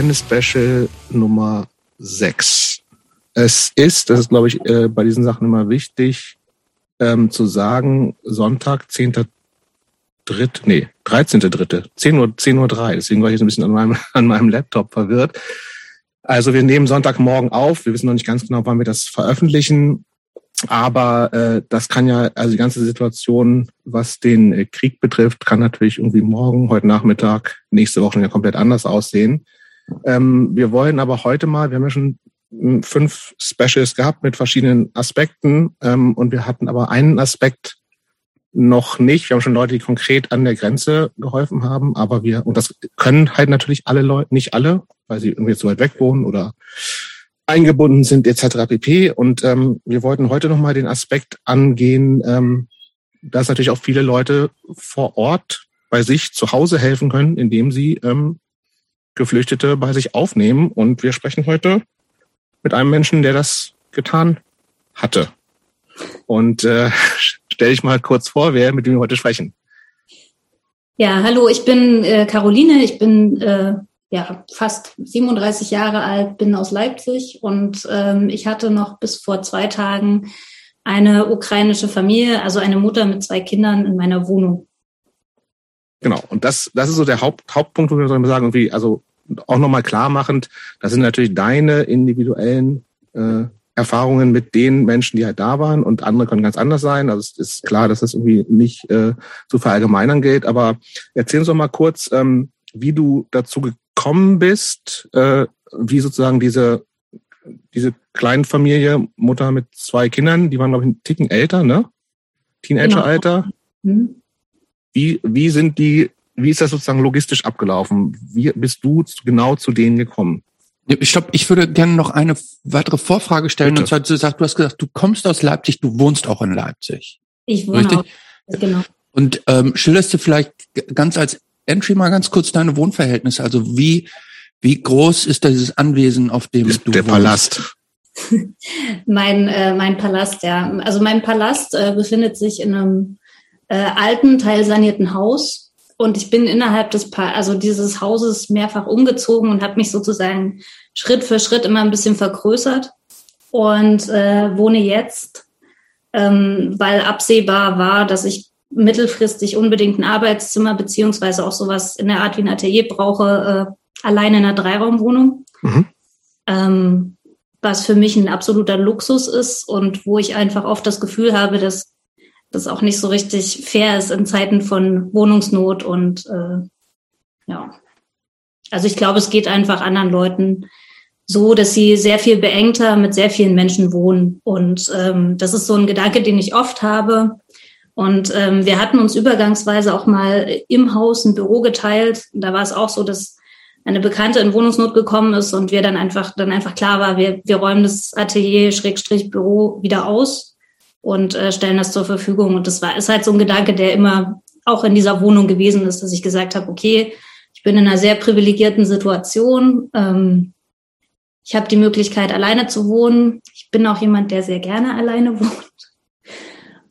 Ukraine-Special Nummer 6. Es ist, das ist glaube ich äh, bei diesen Sachen immer wichtig, ähm, zu sagen, Sonntag, 10. Dritt, nee, 13.3., 10 Uhr, 10 Uhr 3. Deswegen war ich jetzt ein bisschen an meinem, an meinem Laptop verwirrt. Also wir nehmen Sonntagmorgen auf. Wir wissen noch nicht ganz genau, wann wir das veröffentlichen. Aber äh, das kann ja, also die ganze Situation, was den äh, Krieg betrifft, kann natürlich irgendwie morgen, heute Nachmittag, nächste Woche ja komplett anders aussehen. Ähm, wir wollen aber heute mal, wir haben ja schon hm, fünf Specials gehabt mit verschiedenen Aspekten ähm, und wir hatten aber einen Aspekt noch nicht. Wir haben schon Leute, die konkret an der Grenze geholfen haben, aber wir, und das können halt natürlich alle Leute, nicht alle, weil sie irgendwie zu weit weg wohnen oder eingebunden sind etc. pp. Und ähm, wir wollten heute nochmal den Aspekt angehen, ähm, dass natürlich auch viele Leute vor Ort bei sich zu Hause helfen können, indem sie ähm, Geflüchtete bei sich aufnehmen. Und wir sprechen heute mit einem Menschen, der das getan hatte. Und äh, stell dich mal kurz vor, wer mit dem wir heute sprechen. Ja, hallo, ich bin äh, Caroline, ich bin äh, ja, fast 37 Jahre alt, bin aus Leipzig und ähm, ich hatte noch bis vor zwei Tagen eine ukrainische Familie, also eine Mutter mit zwei Kindern in meiner Wohnung. Genau, und das, das ist so der Haupt, Hauptpunkt, wo wir sagen, irgendwie, also auch nochmal klar machend, das sind natürlich deine individuellen äh, Erfahrungen mit den Menschen, die halt da waren und andere können ganz anders sein. Also es ist klar, dass das irgendwie nicht äh, zu verallgemeinern gilt, aber erzähl uns doch mal kurz, ähm, wie du dazu gekommen bist, äh, wie sozusagen diese, diese Kleinfamilie, Mutter mit zwei Kindern, die waren, glaube ich, einen Ticken älter, ne? Teenageralter. Genau. Mhm. Wie, wie sind die, wie ist das sozusagen logistisch abgelaufen? Wie bist du genau zu denen gekommen? Ich glaube, ich würde gerne noch eine weitere Vorfrage stellen. Bitte. Und zwar, du, sagst, du hast gesagt, du kommst aus Leipzig, du wohnst auch in Leipzig. Ich wohne Richtig? auch, genau. Und ähm, schilderst du vielleicht ganz als Entry mal ganz kurz deine Wohnverhältnisse. Also wie, wie groß ist dieses Anwesen, auf dem ist du Der wohnst? Palast. mein, äh, mein Palast, ja. Also mein Palast äh, befindet sich in einem äh, alten, teilsanierten Haus. Und ich bin innerhalb des pa also dieses Hauses mehrfach umgezogen und habe mich sozusagen Schritt für Schritt immer ein bisschen vergrößert und äh, wohne jetzt, ähm, weil absehbar war, dass ich mittelfristig unbedingt ein Arbeitszimmer beziehungsweise auch sowas in der Art wie ein Atelier brauche, äh, alleine in einer Dreiraumwohnung. Mhm. Ähm, was für mich ein absoluter Luxus ist und wo ich einfach oft das Gefühl habe, dass das auch nicht so richtig fair ist in Zeiten von Wohnungsnot und äh, ja. Also ich glaube, es geht einfach anderen Leuten so, dass sie sehr viel beengter mit sehr vielen Menschen wohnen. Und ähm, das ist so ein Gedanke, den ich oft habe. Und ähm, wir hatten uns übergangsweise auch mal im Haus ein Büro geteilt. Da war es auch so, dass eine Bekannte in Wohnungsnot gekommen ist und wir dann einfach, dann einfach klar war, wir, wir räumen das Atelier Schrägstrich Büro wieder aus und äh, stellen das zur Verfügung. Und das war, ist halt so ein Gedanke, der immer auch in dieser Wohnung gewesen ist, dass ich gesagt habe, okay, ich bin in einer sehr privilegierten Situation. Ähm, ich habe die Möglichkeit, alleine zu wohnen. Ich bin auch jemand, der sehr gerne alleine wohnt.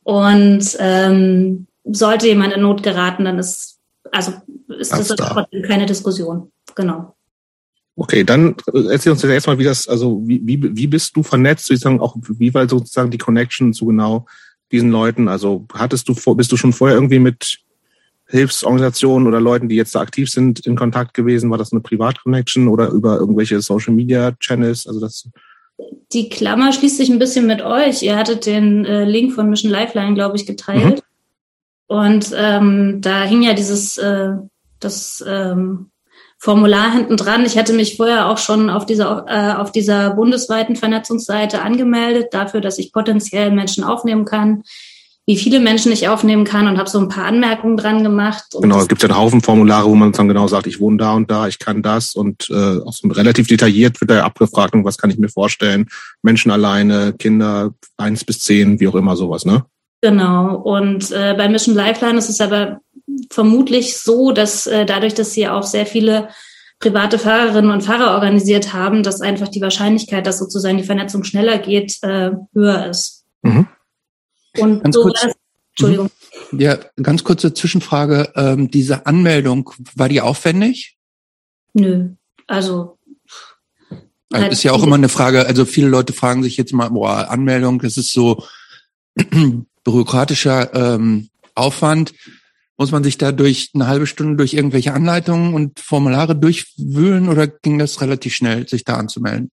Und ähm, sollte jemand in Not geraten, dann ist, also ist das, trotzdem keine Diskussion. Genau. Okay, dann erzähl uns jetzt mal, wie das, also wie, wie, wie bist du vernetzt, sozusagen auch, wie war sozusagen die Connection zu genau diesen Leuten? Also hattest du vor, bist du schon vorher irgendwie mit Hilfsorganisationen oder Leuten, die jetzt da aktiv sind, in Kontakt gewesen? War das eine Privat-Connection oder über irgendwelche Social Media Channels? Also das die Klammer schließt sich ein bisschen mit euch. Ihr hattet den äh, Link von Mission Lifeline, glaube ich, geteilt. Mhm. Und ähm, da hing ja dieses äh, das ähm, Formular hinten dran. Ich hatte mich vorher auch schon auf dieser äh, auf dieser bundesweiten Vernetzungsseite angemeldet dafür, dass ich potenziell Menschen aufnehmen kann, wie viele Menschen ich aufnehmen kann und habe so ein paar Anmerkungen dran gemacht. genau, es gibt ja einen Haufen Formulare, wo man dann genau sagt, ich wohne da und da, ich kann das und äh, auch so relativ detailliert wird da abgefragt, und was kann ich mir vorstellen, Menschen alleine, Kinder eins bis zehn, wie auch immer sowas, ne? Genau. Und äh, bei Mission Lifeline ist es aber vermutlich so, dass äh, dadurch, dass sie auch sehr viele private Fahrerinnen und Fahrer organisiert haben, dass einfach die Wahrscheinlichkeit, dass sozusagen die Vernetzung schneller geht, äh, höher ist. Mhm. Und ganz so kurz, das, Entschuldigung. Mhm. Ja, ganz kurze Zwischenfrage. Ähm, diese Anmeldung, war die aufwendig? Nö. Also also halt ist ja auch immer eine Frage, also viele Leute fragen sich jetzt mal, boah, Anmeldung, das ist so bürokratischer ähm, Aufwand. Muss man sich da durch eine halbe Stunde durch irgendwelche Anleitungen und Formulare durchwühlen oder ging das relativ schnell, sich da anzumelden?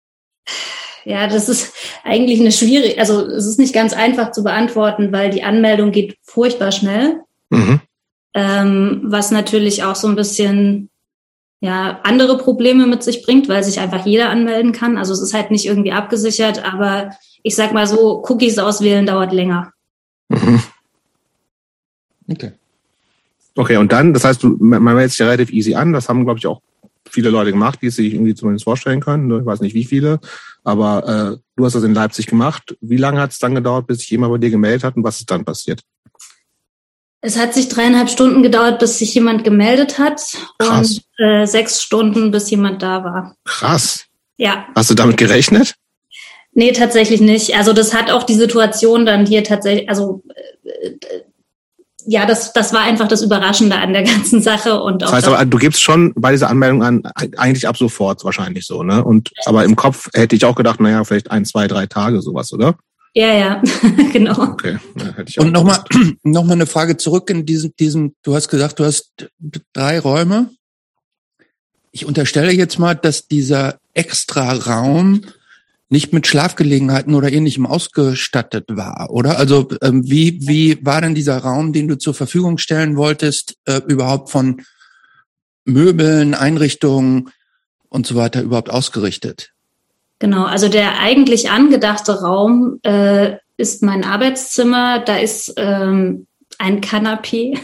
Ja, das ist eigentlich eine schwierige, also es ist nicht ganz einfach zu beantworten, weil die Anmeldung geht furchtbar schnell. Mhm. Ähm, was natürlich auch so ein bisschen ja andere Probleme mit sich bringt, weil sich einfach jeder anmelden kann. Also es ist halt nicht irgendwie abgesichert, aber ich sag mal so, Cookies auswählen dauert länger. Mhm. Okay. Okay, und dann, das heißt, du, man meldet sich ja relativ easy an. Das haben, glaube ich, auch viele Leute gemacht, die es sich irgendwie zumindest vorstellen können. Ich weiß nicht, wie viele. Aber äh, du hast das in Leipzig gemacht. Wie lange hat es dann gedauert, bis sich jemand bei dir gemeldet hat und was ist dann passiert? Es hat sich dreieinhalb Stunden gedauert, bis sich jemand gemeldet hat Krass. und äh, sechs Stunden, bis jemand da war. Krass. Ja, Hast du damit gerechnet? nee, tatsächlich nicht. Also das hat auch die Situation dann hier tatsächlich, also äh, äh, ja, das, das war einfach das Überraschende an der ganzen Sache und auch Das heißt aber, du gibst schon bei dieser Anmeldung an, eigentlich ab sofort wahrscheinlich so, ne? Und aber im Kopf hätte ich auch gedacht, naja, vielleicht ein, zwei, drei Tage sowas, oder? ja, ja, genau. Okay. Ja, hätte ich auch Und nochmal noch mal eine Frage zurück in diesem, diesem, du hast gesagt, du hast drei Räume. Ich unterstelle jetzt mal, dass dieser extra Raum nicht mit Schlafgelegenheiten oder ähnlichem ausgestattet war, oder? Also ähm, wie, wie war denn dieser Raum, den du zur Verfügung stellen wolltest, äh, überhaupt von Möbeln, Einrichtungen und so weiter überhaupt ausgerichtet? Genau, also der eigentlich angedachte Raum äh, ist mein Arbeitszimmer. Da ist ähm, ein Kanapee,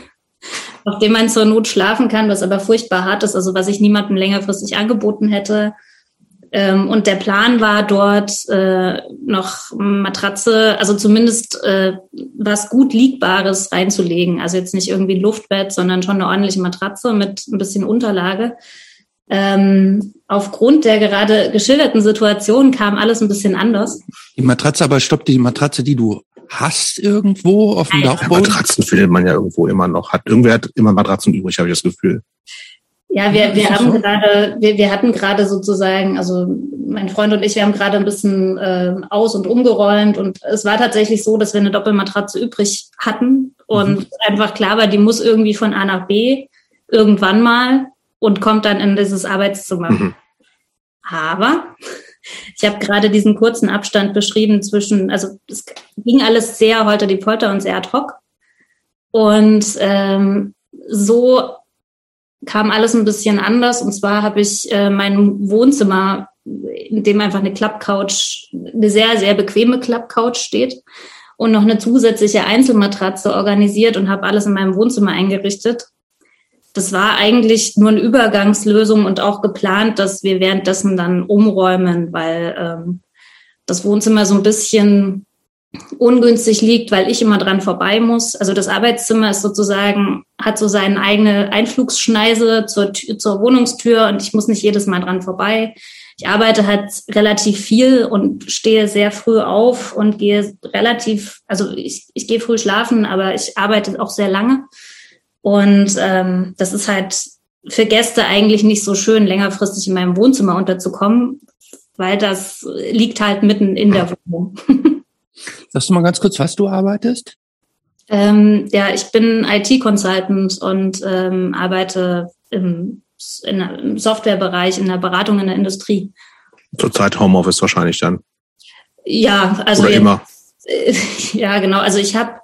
auf dem man zur Not schlafen kann, was aber furchtbar hart ist, also was ich niemandem längerfristig angeboten hätte. Ähm, und der Plan war dort äh, noch Matratze, also zumindest äh, was gut Liegbares reinzulegen. Also jetzt nicht irgendwie ein Luftbett, sondern schon eine ordentliche Matratze mit ein bisschen Unterlage. Ähm, aufgrund der gerade geschilderten Situation kam alles ein bisschen anders. Die Matratze, aber stopp, die Matratze, die du hast irgendwo auf dem Nein. Ja, Dachboden? Matratzen findet man ja irgendwo immer noch. Hat irgendwer hat immer Matratzen übrig, habe ich das Gefühl. Ja, wir, wir haben gerade, wir, wir hatten gerade sozusagen, also mein Freund und ich, wir haben gerade ein bisschen äh, aus- und umgeräumt und es war tatsächlich so, dass wir eine Doppelmatratze übrig hatten und einfach klar war, die muss irgendwie von A nach B irgendwann mal und kommt dann in dieses Arbeitszimmer. Mhm. Aber ich habe gerade diesen kurzen Abstand beschrieben zwischen, also es ging alles sehr holter die Polter und sehr ad hoc. Und ähm, so kam alles ein bisschen anders. Und zwar habe ich äh, mein Wohnzimmer, in dem einfach eine Klappcouch, eine sehr, sehr bequeme Klappcouch steht und noch eine zusätzliche Einzelmatratze organisiert und habe alles in meinem Wohnzimmer eingerichtet. Das war eigentlich nur eine Übergangslösung und auch geplant, dass wir währenddessen dann umräumen, weil ähm, das Wohnzimmer so ein bisschen ungünstig liegt, weil ich immer dran vorbei muss. Also das Arbeitszimmer ist sozusagen, hat so seine eigene Einflugsschneise zur, zur Wohnungstür und ich muss nicht jedes Mal dran vorbei. Ich arbeite halt relativ viel und stehe sehr früh auf und gehe relativ, also ich, ich gehe früh schlafen, aber ich arbeite auch sehr lange. Und ähm, das ist halt für Gäste eigentlich nicht so schön, längerfristig in meinem Wohnzimmer unterzukommen, weil das liegt halt mitten in der Wohnung. Sagst du mal ganz kurz, was du arbeitest? Ähm, ja, ich bin IT-Consultant und ähm, arbeite im, in, im Softwarebereich, in der Beratung in der Industrie. Zurzeit Homeoffice wahrscheinlich dann. Ja, also Oder immer. ja, genau. Also ich habe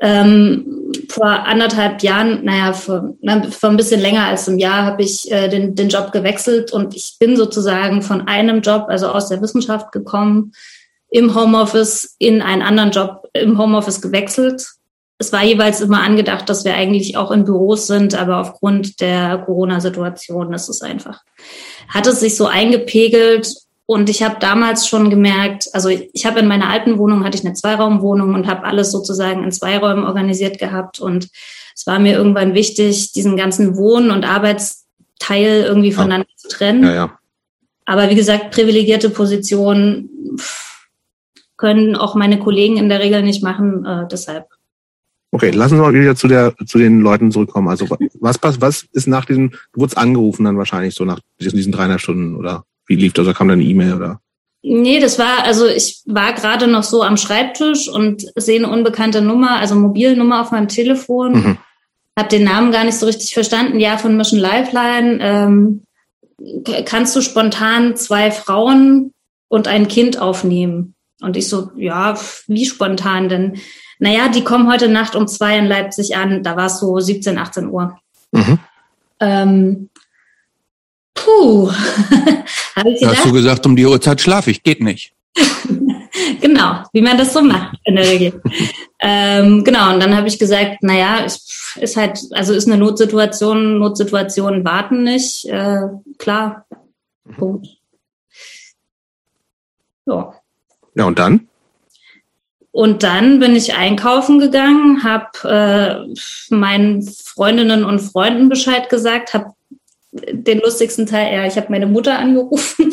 ähm, vor anderthalb Jahren, naja, vor, na, vor ein bisschen länger als einem Jahr, habe ich äh, den, den Job gewechselt und ich bin sozusagen von einem Job, also aus der Wissenschaft gekommen, im Homeoffice in einen anderen Job im Homeoffice gewechselt. Es war jeweils immer angedacht, dass wir eigentlich auch in Büros sind, aber aufgrund der Corona-Situation ist es einfach, hat es sich so eingepegelt und ich habe damals schon gemerkt, also ich habe in meiner alten Wohnung hatte ich eine Zweiraumwohnung und habe alles sozusagen in zwei Räumen organisiert gehabt und es war mir irgendwann wichtig, diesen ganzen Wohn- und Arbeitsteil irgendwie voneinander zu trennen. Ja, ja. Aber wie gesagt, privilegierte Positionen pff, können auch meine Kollegen in der Regel nicht machen. Äh, deshalb Okay, lassen Sie mal wieder zu der zu den Leuten zurückkommen. Also was was, was ist nach diesem, du wurdest angerufen dann wahrscheinlich so nach diesen, dreieinhalb Stunden oder wie lief das? Oder kam dann eine E-Mail oder? Nee, das war, also ich war gerade noch so am Schreibtisch und sehe eine unbekannte Nummer, also Mobilnummer auf meinem Telefon. Mhm. Hab den Namen gar nicht so richtig verstanden. Ja, von Mission Lifeline. Ähm, kannst du spontan zwei Frauen und ein Kind aufnehmen? Und ich so, ja, wie spontan denn? Naja, die kommen heute Nacht um zwei in Leipzig an. Da war es so 17, 18 Uhr. Mhm. Ähm, puh, habe ich gedacht. Hast du gesagt, um die Uhrzeit schlafe ich, geht nicht. genau, wie man das so macht in der Regel. ähm, genau, und dann habe ich gesagt, naja, ist, ist halt, also ist eine Notsituation, Notsituationen warten nicht, äh, klar. Punkt. Ja. Ja, und dann? Und dann bin ich einkaufen gegangen, habe äh, meinen Freundinnen und Freunden Bescheid gesagt, habe den lustigsten Teil, ja, ich habe meine Mutter angerufen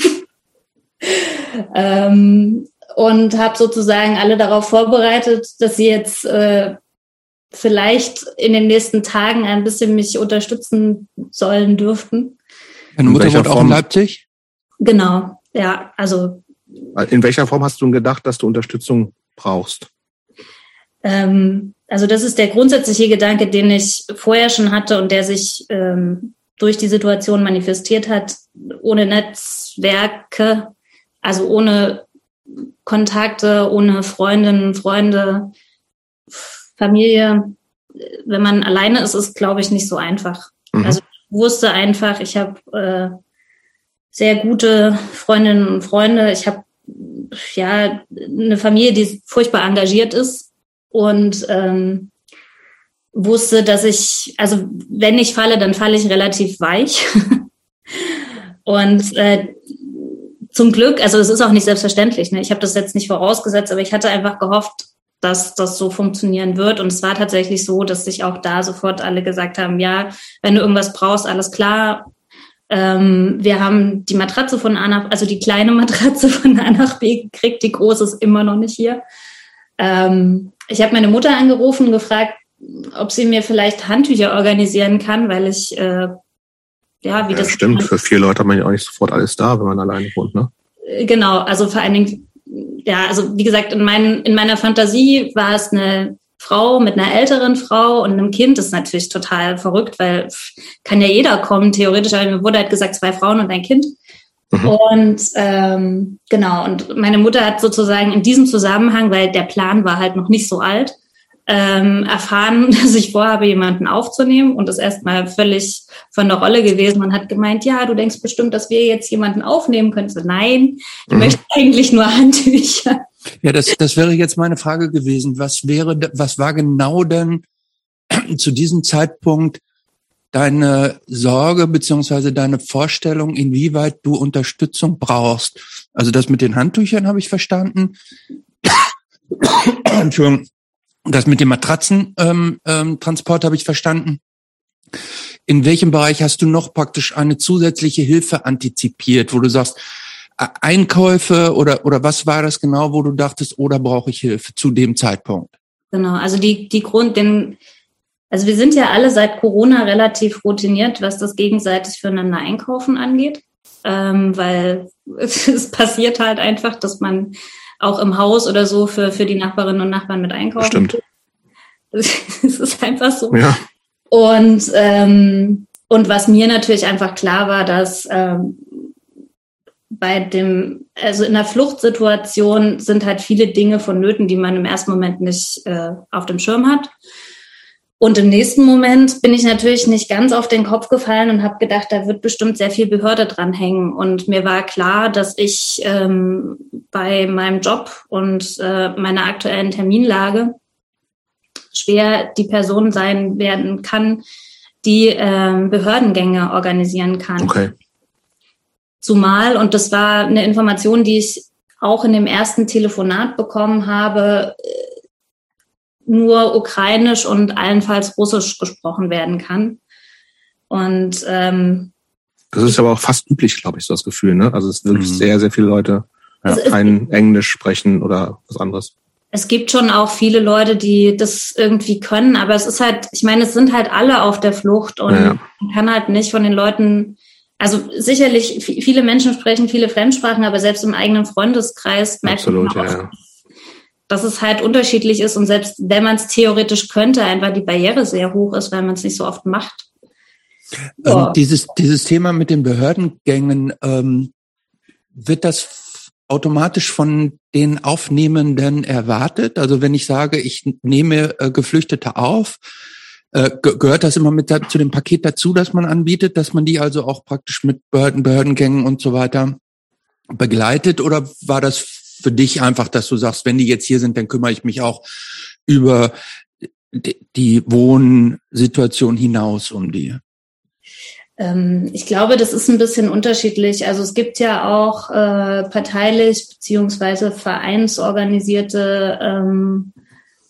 ähm, und habe sozusagen alle darauf vorbereitet, dass sie jetzt äh, vielleicht in den nächsten Tagen ein bisschen mich unterstützen sollen dürften. Deine Mutter wohnt auch in Leipzig? Genau, ja, also. In welcher Form hast du gedacht, dass du Unterstützung brauchst? Ähm, also das ist der grundsätzliche Gedanke, den ich vorher schon hatte und der sich ähm, durch die Situation manifestiert hat, ohne Netzwerke, also ohne Kontakte, ohne Freundinnen, Freunde, Familie. Wenn man alleine ist, ist, glaube ich, nicht so einfach. Mhm. Also ich wusste einfach, ich habe äh, sehr gute Freundinnen und Freunde. Ich habe ja eine Familie, die furchtbar engagiert ist und ähm, wusste, dass ich, also wenn ich falle, dann falle ich relativ weich. und äh, zum Glück, also es ist auch nicht selbstverständlich, ne? ich habe das jetzt nicht vorausgesetzt, aber ich hatte einfach gehofft, dass das so funktionieren wird. Und es war tatsächlich so, dass sich auch da sofort alle gesagt haben, ja, wenn du irgendwas brauchst, alles klar. Ähm, wir haben die Matratze von A nach, also die kleine Matratze von A nach B gekriegt, die große ist immer noch nicht hier. Ähm, ich habe meine Mutter angerufen und gefragt, ob sie mir vielleicht Handtücher organisieren kann, weil ich äh, ja, wie ja, das stimmt. Für vier Leute hat man ja auch nicht sofort alles da, wenn man alleine wohnt, ne? Äh, genau, also vor allen Dingen, ja, also wie gesagt, in, mein, in meiner Fantasie war es eine Frau mit einer älteren Frau und einem Kind. Ist natürlich total verrückt, weil kann ja jeder kommen, theoretisch. Aber mir wurde halt gesagt, zwei Frauen und ein Kind. Mhm. Und ähm, genau, und meine Mutter hat sozusagen in diesem Zusammenhang, weil der Plan war halt noch nicht so alt, ähm, erfahren, dass ich vorhabe, jemanden aufzunehmen und ist erstmal völlig von der Rolle gewesen und hat gemeint, ja, du denkst bestimmt, dass wir jetzt jemanden aufnehmen können. So, nein, ich mhm. möchte eigentlich nur Handtücher. Ja, das, das wäre jetzt meine Frage gewesen. Was wäre, was war genau denn zu diesem Zeitpunkt deine Sorge beziehungsweise deine Vorstellung, inwieweit du Unterstützung brauchst. Also das mit den Handtüchern habe ich verstanden. Entschuldigung. Das mit dem Matratzentransport ähm, ähm, habe ich verstanden. In welchem Bereich hast du noch praktisch eine zusätzliche Hilfe antizipiert, wo du sagst, Einkäufe oder, oder was war das genau, wo du dachtest, oder oh, brauche ich Hilfe zu dem Zeitpunkt? Genau, also die, die Grund, den, also wir sind ja alle seit Corona relativ routiniert, was das gegenseitig füreinander einkaufen angeht, ähm, weil es passiert halt einfach, dass man auch im Haus oder so für, für die Nachbarinnen und Nachbarn mit einkaufen. Stimmt. Es ist einfach so. Ja. Und, ähm, und was mir natürlich einfach klar war, dass ähm, bei dem, also in der Fluchtsituation sind halt viele Dinge vonnöten, die man im ersten Moment nicht äh, auf dem Schirm hat. Und im nächsten Moment bin ich natürlich nicht ganz auf den Kopf gefallen und habe gedacht, da wird bestimmt sehr viel Behörde dranhängen. Und mir war klar, dass ich ähm, bei meinem Job und äh, meiner aktuellen Terminlage schwer die Person sein werden kann, die ähm, Behördengänge organisieren kann. Okay. Zumal, und das war eine Information, die ich auch in dem ersten Telefonat bekommen habe, nur ukrainisch und allenfalls russisch gesprochen werden kann. Und ähm, das ist aber auch fast üblich, glaube ich, so das Gefühl. Ne? Also es ist wirklich mhm. sehr, sehr viele Leute ja, kein Englisch sprechen oder was anderes. es gibt schon auch viele Leute, die das irgendwie können, aber es ist halt, ich meine, es sind halt alle auf der Flucht und ja. man kann halt nicht von den Leuten, also sicherlich viele Menschen sprechen viele Fremdsprachen, aber selbst im eigenen Freundeskreis merkt Absolut, man auch, ja. dass es halt unterschiedlich ist und selbst wenn man es theoretisch könnte, einfach die Barriere sehr hoch ist, weil man es nicht so oft macht. Ähm, dieses, dieses Thema mit den Behördengängen, ähm, wird das automatisch von den Aufnehmenden erwartet? Also wenn ich sage, ich nehme äh, Geflüchtete auf, äh, gehört das immer mit zu dem Paket dazu, das man anbietet, dass man die also auch praktisch mit Behörden, Behördengängen und so weiter begleitet? Oder war das für dich einfach, dass du sagst, wenn die jetzt hier sind, dann kümmere ich mich auch über die Wohnsituation hinaus um die? Ähm, ich glaube, das ist ein bisschen unterschiedlich. Also es gibt ja auch äh, parteilich beziehungsweise vereinsorganisierte ähm,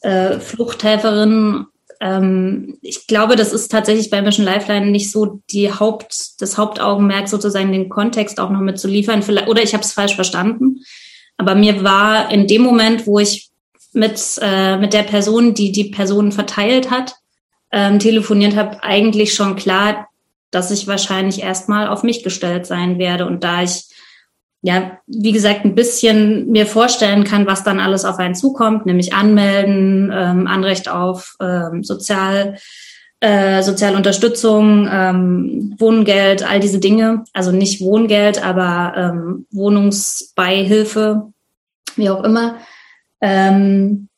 äh, Fluchthelferinnen. Ähm, ich glaube, das ist tatsächlich bei Mission Lifeline nicht so die Haupt, das Hauptaugenmerk sozusagen den Kontext auch noch mit zu liefern. Vielleicht, oder ich habe es falsch verstanden. Aber mir war in dem Moment, wo ich mit, äh, mit der Person, die die Person verteilt hat, ähm, telefoniert habe, eigentlich schon klar, dass ich wahrscheinlich erstmal auf mich gestellt sein werde. Und da ich, ja, wie gesagt, ein bisschen mir vorstellen kann, was dann alles auf einen zukommt, nämlich anmelden, ähm, Anrecht auf ähm, Sozial, äh, Sozialunterstützung, ähm, Wohngeld, all diese Dinge. Also nicht Wohngeld, aber ähm, Wohnungsbeihilfe, wie auch immer. Ähm,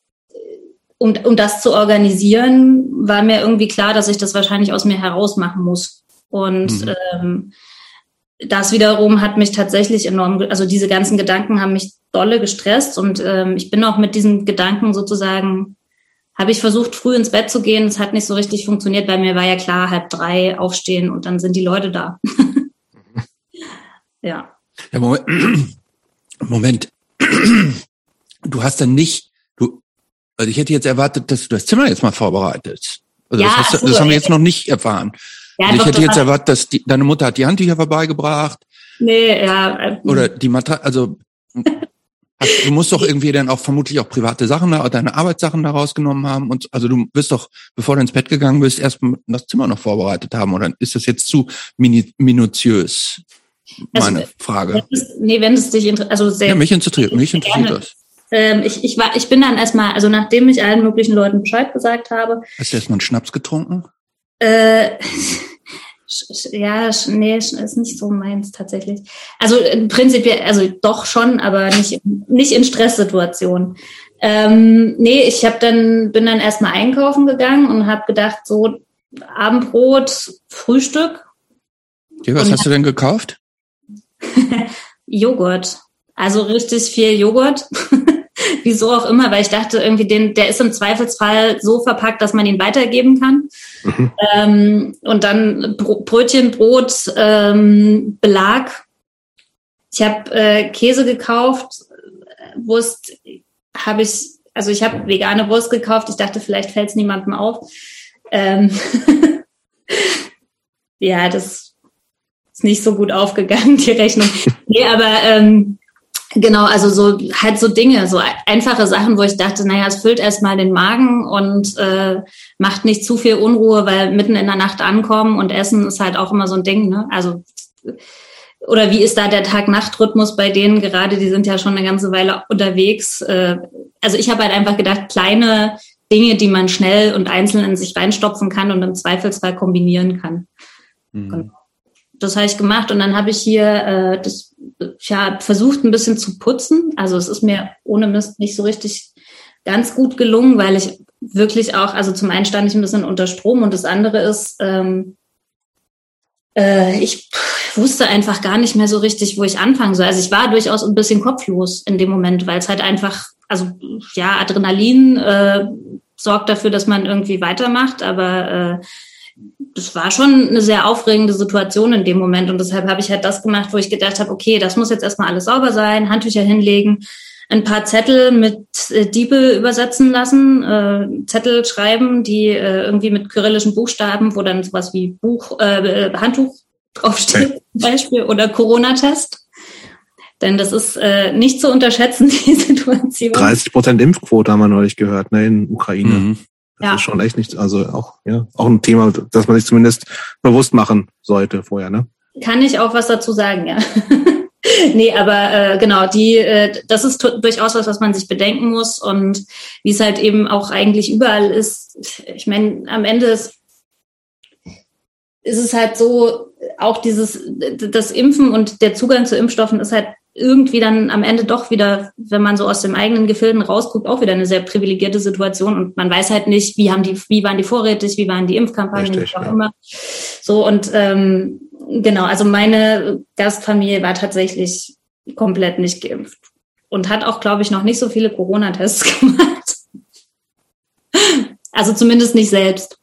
um, um das zu organisieren, war mir irgendwie klar, dass ich das wahrscheinlich aus mir heraus machen muss. Und mhm. ähm, das wiederum hat mich tatsächlich enorm, also diese ganzen Gedanken haben mich dolle gestresst und ähm, ich bin auch mit diesen Gedanken sozusagen, habe ich versucht, früh ins Bett zu gehen. Es hat nicht so richtig funktioniert, weil mir war ja klar, halb drei aufstehen und dann sind die Leute da. ja. ja. Moment. Moment. Du hast dann nicht, du, also ich hätte jetzt erwartet, dass du das Zimmer jetzt mal vorbereitest. Also ja, das, hast, so, das haben wir jetzt noch nicht erfahren. Ja, ich hätte jetzt erwartet, dass die, deine Mutter hat die Handtücher vorbeigebracht. Nee, ja. Äh, Oder die Matratze, also hast, du musst doch irgendwie dann auch vermutlich auch private Sachen da, deine Arbeitssachen da rausgenommen haben. Und also du wirst doch, bevor du ins Bett gegangen bist, erst das Zimmer noch vorbereitet haben. Oder ist das jetzt zu mini, minutiös? Meine also, Frage. Wenn es, nee, wenn es dich interessiert, also sehr. Ja, mich interessiert, mich interessiert das. Ähm, ich, ich, war, ich bin dann erstmal, also nachdem ich allen möglichen Leuten Bescheid gesagt habe. Hast du erstmal einen Schnaps getrunken? Äh, ja, nee, ist nicht so meins tatsächlich. Also prinzipiell, also doch schon, aber nicht, nicht in Stresssituationen. Ähm, nee, ich habe dann bin dann erstmal einkaufen gegangen und habe gedacht, so Abendbrot, Frühstück. Ja, was hast du denn gekauft? Joghurt. Also richtig viel Joghurt. Wieso auch immer, weil ich dachte irgendwie, den, der ist im Zweifelsfall so verpackt, dass man ihn weitergeben kann. Mhm. Ähm, und dann Brötchen, Brot, ähm, Belag. Ich habe äh, Käse gekauft, Wurst habe ich, also ich habe vegane Wurst gekauft. Ich dachte, vielleicht fällt es niemandem auf. Ähm ja, das ist nicht so gut aufgegangen, die Rechnung. nee, aber ähm, Genau, also so halt so Dinge, so einfache Sachen, wo ich dachte, naja, es füllt erstmal den Magen und äh, macht nicht zu viel Unruhe, weil mitten in der Nacht ankommen und Essen ist halt auch immer so ein Ding, ne? Also oder wie ist da der Tag-Nacht-Rhythmus bei denen gerade? Die sind ja schon eine ganze Weile unterwegs. Äh, also ich habe halt einfach gedacht, kleine Dinge, die man schnell und einzeln in sich reinstopfen kann und im Zweifelsfall kombinieren kann. Mhm. Genau das habe ich gemacht und dann habe ich hier äh, das ja, versucht ein bisschen zu putzen. Also es ist mir ohne Mist nicht so richtig ganz gut gelungen, weil ich wirklich auch, also zum einen stand ich ein bisschen unter Strom und das andere ist, ähm, äh, ich wusste einfach gar nicht mehr so richtig, wo ich anfangen soll. Also ich war durchaus ein bisschen kopflos in dem Moment, weil es halt einfach, also ja, Adrenalin äh, sorgt dafür, dass man irgendwie weitermacht, aber äh, das war schon eine sehr aufregende Situation in dem Moment und deshalb habe ich halt das gemacht, wo ich gedacht habe, okay, das muss jetzt erstmal alles sauber sein, Handtücher hinlegen, ein paar Zettel mit äh, Diebe übersetzen lassen, äh, Zettel schreiben, die äh, irgendwie mit kyrillischen Buchstaben, wo dann sowas wie Buch, äh, Handtuch draufsteht zum Beispiel oder Corona-Test. Denn das ist äh, nicht zu unterschätzen, die Situation. 30 Prozent Impfquote haben wir neulich gehört, ne, in Ukraine. Mhm. Das Ja. ist schon echt nicht, also auch, ja, auch ein Thema, das man sich zumindest bewusst machen sollte vorher, ne? Kann ich auch was dazu sagen, ja. nee, aber äh, genau, die, äh, das ist durchaus was, was man sich bedenken muss und wie es halt eben auch eigentlich überall ist. Ich meine, am Ende ist, ist es halt so, auch dieses, das Impfen und der Zugang zu Impfstoffen ist halt irgendwie dann am Ende doch wieder, wenn man so aus dem eigenen Gefilden rausguckt, auch wieder eine sehr privilegierte Situation und man weiß halt nicht, wie haben die, wie waren die vorrätig, wie waren die Impfkampagnen, Richtig, wie auch ja. immer. So und ähm, genau, also meine Gastfamilie war tatsächlich komplett nicht geimpft und hat auch, glaube ich, noch nicht so viele Corona-Tests gemacht. Also zumindest nicht selbst.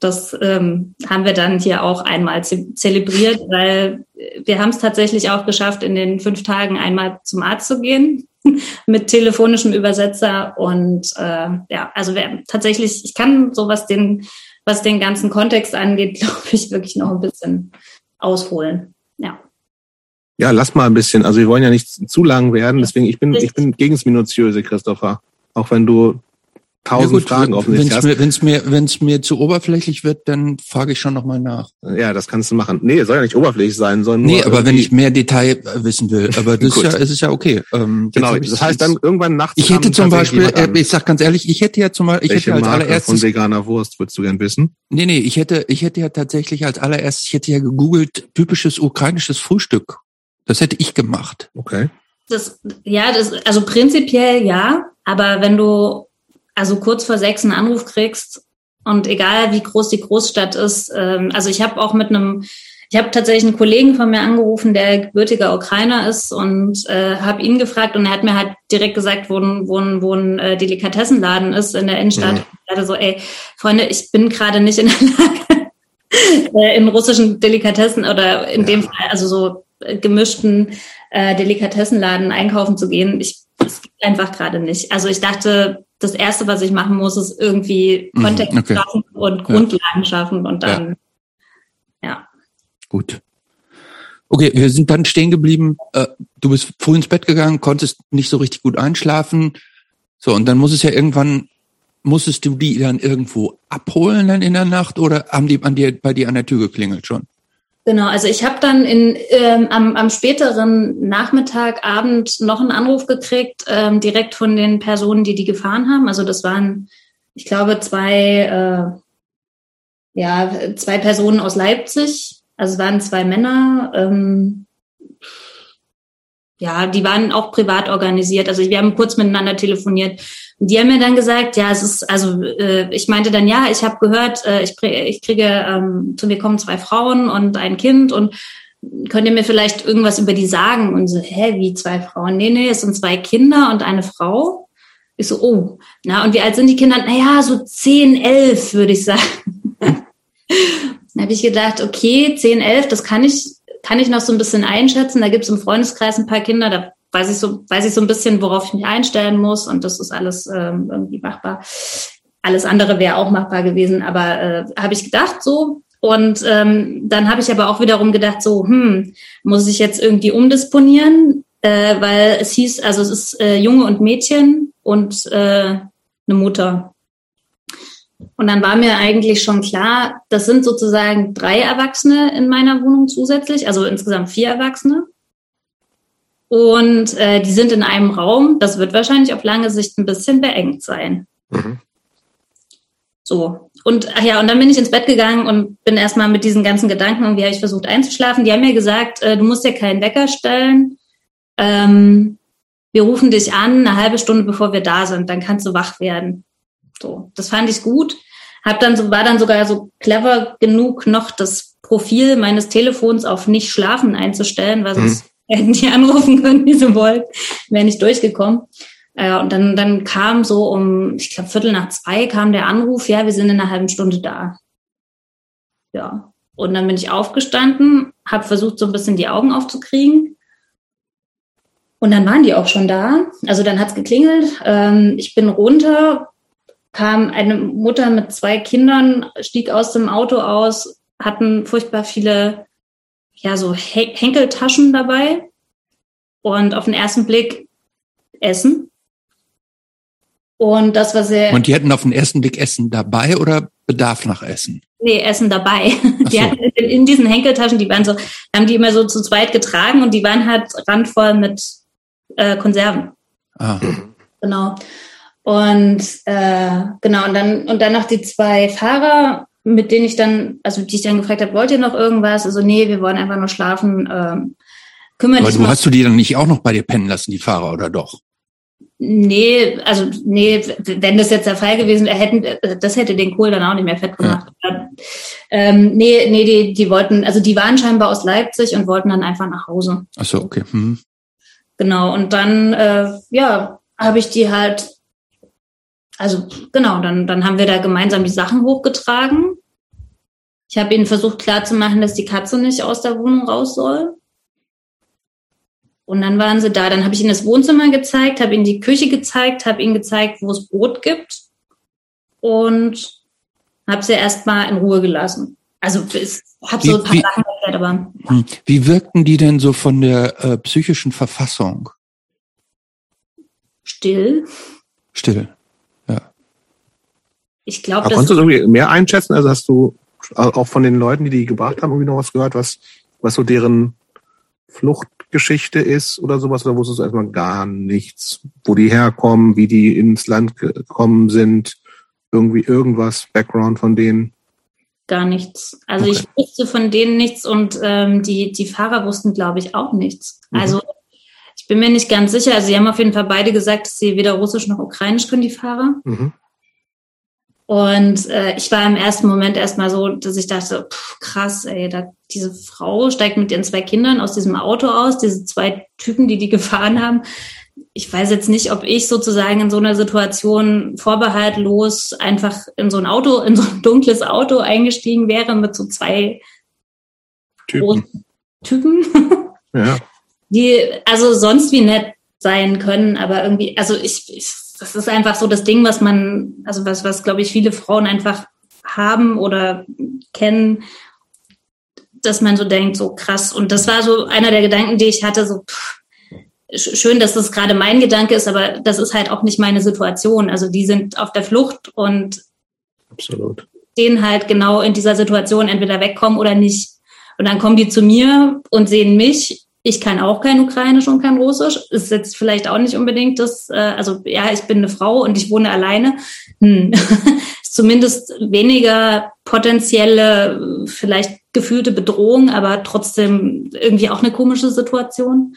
Das ähm, haben wir dann hier auch einmal ze zelebriert, weil wir haben es tatsächlich auch geschafft, in den fünf Tagen einmal zum Arzt zu gehen mit telefonischem Übersetzer und äh, ja, also wer, tatsächlich, ich kann sowas den, was den ganzen Kontext angeht, glaube ich, wirklich noch ein bisschen ausholen. Ja. Ja, lass mal ein bisschen, also wir wollen ja nicht zu lang werden, deswegen, ich bin, ich bin gegens Minutiöse, Christopher. Auch wenn du tausend gut, Fragen wenn offensichtlich es hast. mir, wenn's mir, wenn's mir zu oberflächlich wird, dann frage ich schon nochmal nach. Ja, das kannst du machen. Nee, soll ja nicht oberflächlich sein, sondern Nee, nur aber wenn ich mehr Detail äh, wissen will, aber das ist ja, es ist ja okay. Ähm, Genau, das heißt dann irgendwann nachts. ich hätte zum Beispiel, äh, ich sag ganz ehrlich, ich hätte ja zum Beispiel, ich Welche hätte als Marke von allererstes, veganer Wurst würdest du gern wissen? nee, nee, ich hätte, ich hätte ja tatsächlich als allererstes, ich hätte ja gegoogelt, typisches ukrainisches Frühstück. Das hätte ich gemacht. Okay. Das, ja, das, also prinzipiell ja, aber wenn du also kurz vor sechs einen Anruf kriegst und egal wie groß die Großstadt ist, ähm, also ich habe auch mit einem, ich habe tatsächlich einen Kollegen von mir angerufen, der gebürtiger Ukrainer ist und äh, habe ihn gefragt und er hat mir halt direkt gesagt, wo ein, wo ein, wo ein äh, Delikatessenladen ist in der Innenstadt. Mhm. Ich dachte so, ey, Freunde, ich bin gerade nicht in der Lage, äh, in russischen Delikatessen oder in Ja. dem Fall, also so äh, gemischten äh, Delikatessenladen einkaufen zu gehen. Ich das geht einfach gerade nicht. Also ich dachte, das erste, was ich machen muss, ist irgendwie Mhm, Kontext okay. schaffen und Grundlagen schaffen und dann, ja. Gut. Okay, wir sind dann stehen geblieben. Äh, du bist früh ins Bett gegangen, konntest nicht so richtig gut einschlafen. So, und dann muss es ja irgendwann, musstest du die dann irgendwo abholen dann in der Nacht oder haben die an dir, bei dir an der Tür geklingelt schon? Genau, also ich habe dann in, ähm, am, am späteren Nachmittag, Abend noch einen Anruf gekriegt, ähm, direkt von den Personen, die die gefahren haben. Also das waren, ich glaube, zwei, äh, ja, zwei Personen aus Leipzig. Also es waren zwei Männer. Ähm, ja, die waren auch privat organisiert. Also wir haben kurz miteinander telefoniert. Und die haben mir dann gesagt, ja, es ist, also äh, ich meinte dann, ja, ich habe gehört, äh, ich, ich kriege, ähm, zu mir kommen zwei Frauen und ein Kind und könnt ihr mir vielleicht irgendwas über die sagen? Und so, hä, wie zwei Frauen? Nee, nee, es sind zwei Kinder und eine Frau. Ich so, oh, na, und wie alt sind die Kinder? Naja, so zehn, elf, würde ich sagen. Dann habe ich gedacht, okay, zehn, elf, das kann ich, kann ich noch so ein bisschen einschätzen. Da gibt es im Freundeskreis ein paar Kinder, da weiß ich so, weiß ich so ein bisschen, worauf ich mich einstellen muss und das ist alles ähm, irgendwie machbar. Alles andere wäre auch machbar gewesen, aber äh, habe ich gedacht so. Und ähm, dann habe ich aber auch wiederum gedacht, so, hm, muss ich jetzt irgendwie umdisponieren, äh, weil es hieß, also es ist äh, Junge und Mädchen und äh, eine Mutter. Und dann war mir eigentlich schon klar, das sind sozusagen drei Erwachsene in meiner Wohnung zusätzlich, also insgesamt vier Erwachsene. Und äh, die sind in einem Raum. Das wird wahrscheinlich auf lange Sicht ein bisschen beengt sein. Mhm. So. Und ach ja, und dann bin ich ins Bett gegangen und bin erstmal mit diesen ganzen Gedanken, irgendwie habe ich versucht einzuschlafen. Die haben mir gesagt, äh, du musst dir keinen Wecker stellen. Ähm, wir rufen dich an, eine halbe Stunde bevor wir da sind, dann kannst du wach werden. So, das fand ich gut. Hab dann so, war dann sogar so clever genug, noch das Profil meines Telefons auf nicht schlafen einzustellen, weil sonst hätten die anrufen können, wie sie wollten, wäre nicht durchgekommen. Äh, und dann, dann kam so um, ich glaube, Viertel nach zwei kam der Anruf, ja, wir sind in einer halben Stunde da. Ja. Und dann bin ich aufgestanden, habe versucht, so ein bisschen die Augen aufzukriegen. Und dann waren die auch schon da. Also dann hat's geklingelt. Ähm, ich bin runter, kam eine Mutter mit zwei Kindern, stieg aus dem Auto aus, hatten furchtbar viele, ja, so He- Henkeltaschen dabei. und auf den ersten Blick Essen. Und das war sehr. Und die hatten auf den ersten Blick Essen dabei oder Bedarf nach Essen? Nee, Essen dabei. Die so. hatten in, in, diesen Henkeltaschen, die waren so, haben die immer so zu zweit getragen und die waren halt randvoll mit äh, Konserven. Ah. Genau. Und äh, genau, und dann, und dann noch die zwei Fahrer, mit denen ich dann, also die ich dann gefragt habe, wollt ihr noch irgendwas? Also, nee, wir wollen einfach nur schlafen. Ähm, kümmern Aber du hast du die dann nicht auch noch bei dir pennen lassen, die Fahrer, oder doch? Nee, also nee, wenn das jetzt der Fall gewesen wäre, hätten das hätte den Kohl dann auch nicht mehr fett gemacht. Ja. Ähm, nee, nee, die, die wollten, also die waren scheinbar aus Leipzig und wollten dann einfach nach Hause. Ach so, okay. Hm. Genau, und dann, äh, ja, habe ich die halt, also genau, dann, dann haben wir da gemeinsam die Sachen hochgetragen. Ich habe ihnen versucht klarzumachen, dass die Katze nicht aus der Wohnung raus soll. Und dann waren sie da. Dann habe ich ihnen das Wohnzimmer gezeigt, habe ihnen die Küche gezeigt, habe ihnen gezeigt, wo es Brot gibt und habe sie erstmal in Ruhe gelassen. Also ich habe so ein paar wie, Sachen erklärt, aber. Hm. Wie wirkten die denn so von der äh, psychischen Verfassung? Still. Still. Ich glaube, Konntest du irgendwie mehr einschätzen? Also hast du auch von den Leuten, die die gebracht haben, irgendwie noch was gehört, was, was so deren Flucht Geschichte ist oder sowas, oder wusstest du erstmal gar nichts, wo die herkommen, wie die ins Land gekommen sind, irgendwie irgendwas, Background von denen? Gar nichts. Also okay. ich wusste von denen nichts und ähm, die, die Fahrer wussten, glaube ich, auch nichts. Mhm. Also ich bin mir nicht ganz sicher. Also sie haben auf jeden Fall beide gesagt, dass sie weder Russisch noch Ukrainisch können, die Fahrer. Mhm. Und äh, ich war im ersten Moment erstmal so, dass ich dachte, pff, krass, ey, da, diese Frau steigt mit ihren zwei Kindern aus diesem Auto aus, diese zwei Typen, die die gefahren haben. Ich weiß jetzt nicht, ob ich sozusagen in so einer Situation vorbehaltlos einfach in so ein Auto, in so ein dunkles Auto eingestiegen wäre mit so zwei Typen. Typen. Ja. Die also sonst wie nett sein können, aber irgendwie, also ich, ich das ist einfach so das Ding, was man, also was, was glaube ich viele Frauen einfach haben oder kennen, dass man so denkt, so krass. Und das war so einer der Gedanken, die ich hatte, so pff, schön, dass das gerade mein Gedanke ist, aber das ist halt auch nicht meine Situation. Also die sind auf der Flucht und Absolut. denen halt genau in dieser Situation entweder wegkommen oder nicht. Und dann kommen die zu mir und sehen mich ich kann auch kein Ukrainisch und kein Russisch. Ist jetzt vielleicht auch nicht unbedingt das, äh, also ja, ich bin eine Frau und ich wohne alleine. Hm. ist zumindest weniger potenzielle, vielleicht gefühlte Bedrohung, aber trotzdem irgendwie auch eine komische Situation.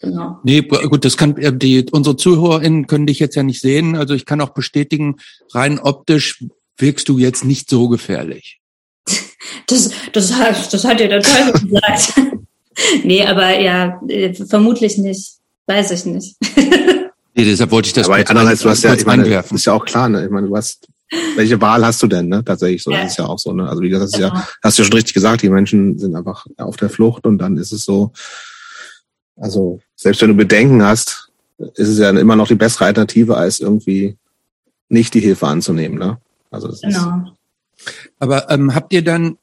Genau. Nee, gut, das kann äh, die unsere ZuhörerInnen können dich jetzt ja nicht sehen. Also ich kann auch bestätigen, rein optisch wirkst du jetzt nicht so gefährlich. Das, das, hat, das hat dir der Teufel gesagt. nee, aber ja, äh, vermutlich nicht. Weiß ich nicht. nee, deshalb wollte ich das aber andererseits, du hast ja, ich meine, ist ja auch klar, ne? Ich meine, du hast, welche Wahl hast du denn, ne? Tatsächlich, so, ja. das ist ja auch so, ne? Also, wie gesagt, das genau. ist ja, genau. hast du ja schon richtig gesagt, die Menschen sind einfach auf der Flucht und dann ist es so, also, selbst wenn du Bedenken hast, ist es ja immer noch die bessere Alternative, als irgendwie nicht die Hilfe anzunehmen, ne? Also, das genau. Ist, aber ähm, habt ihr dann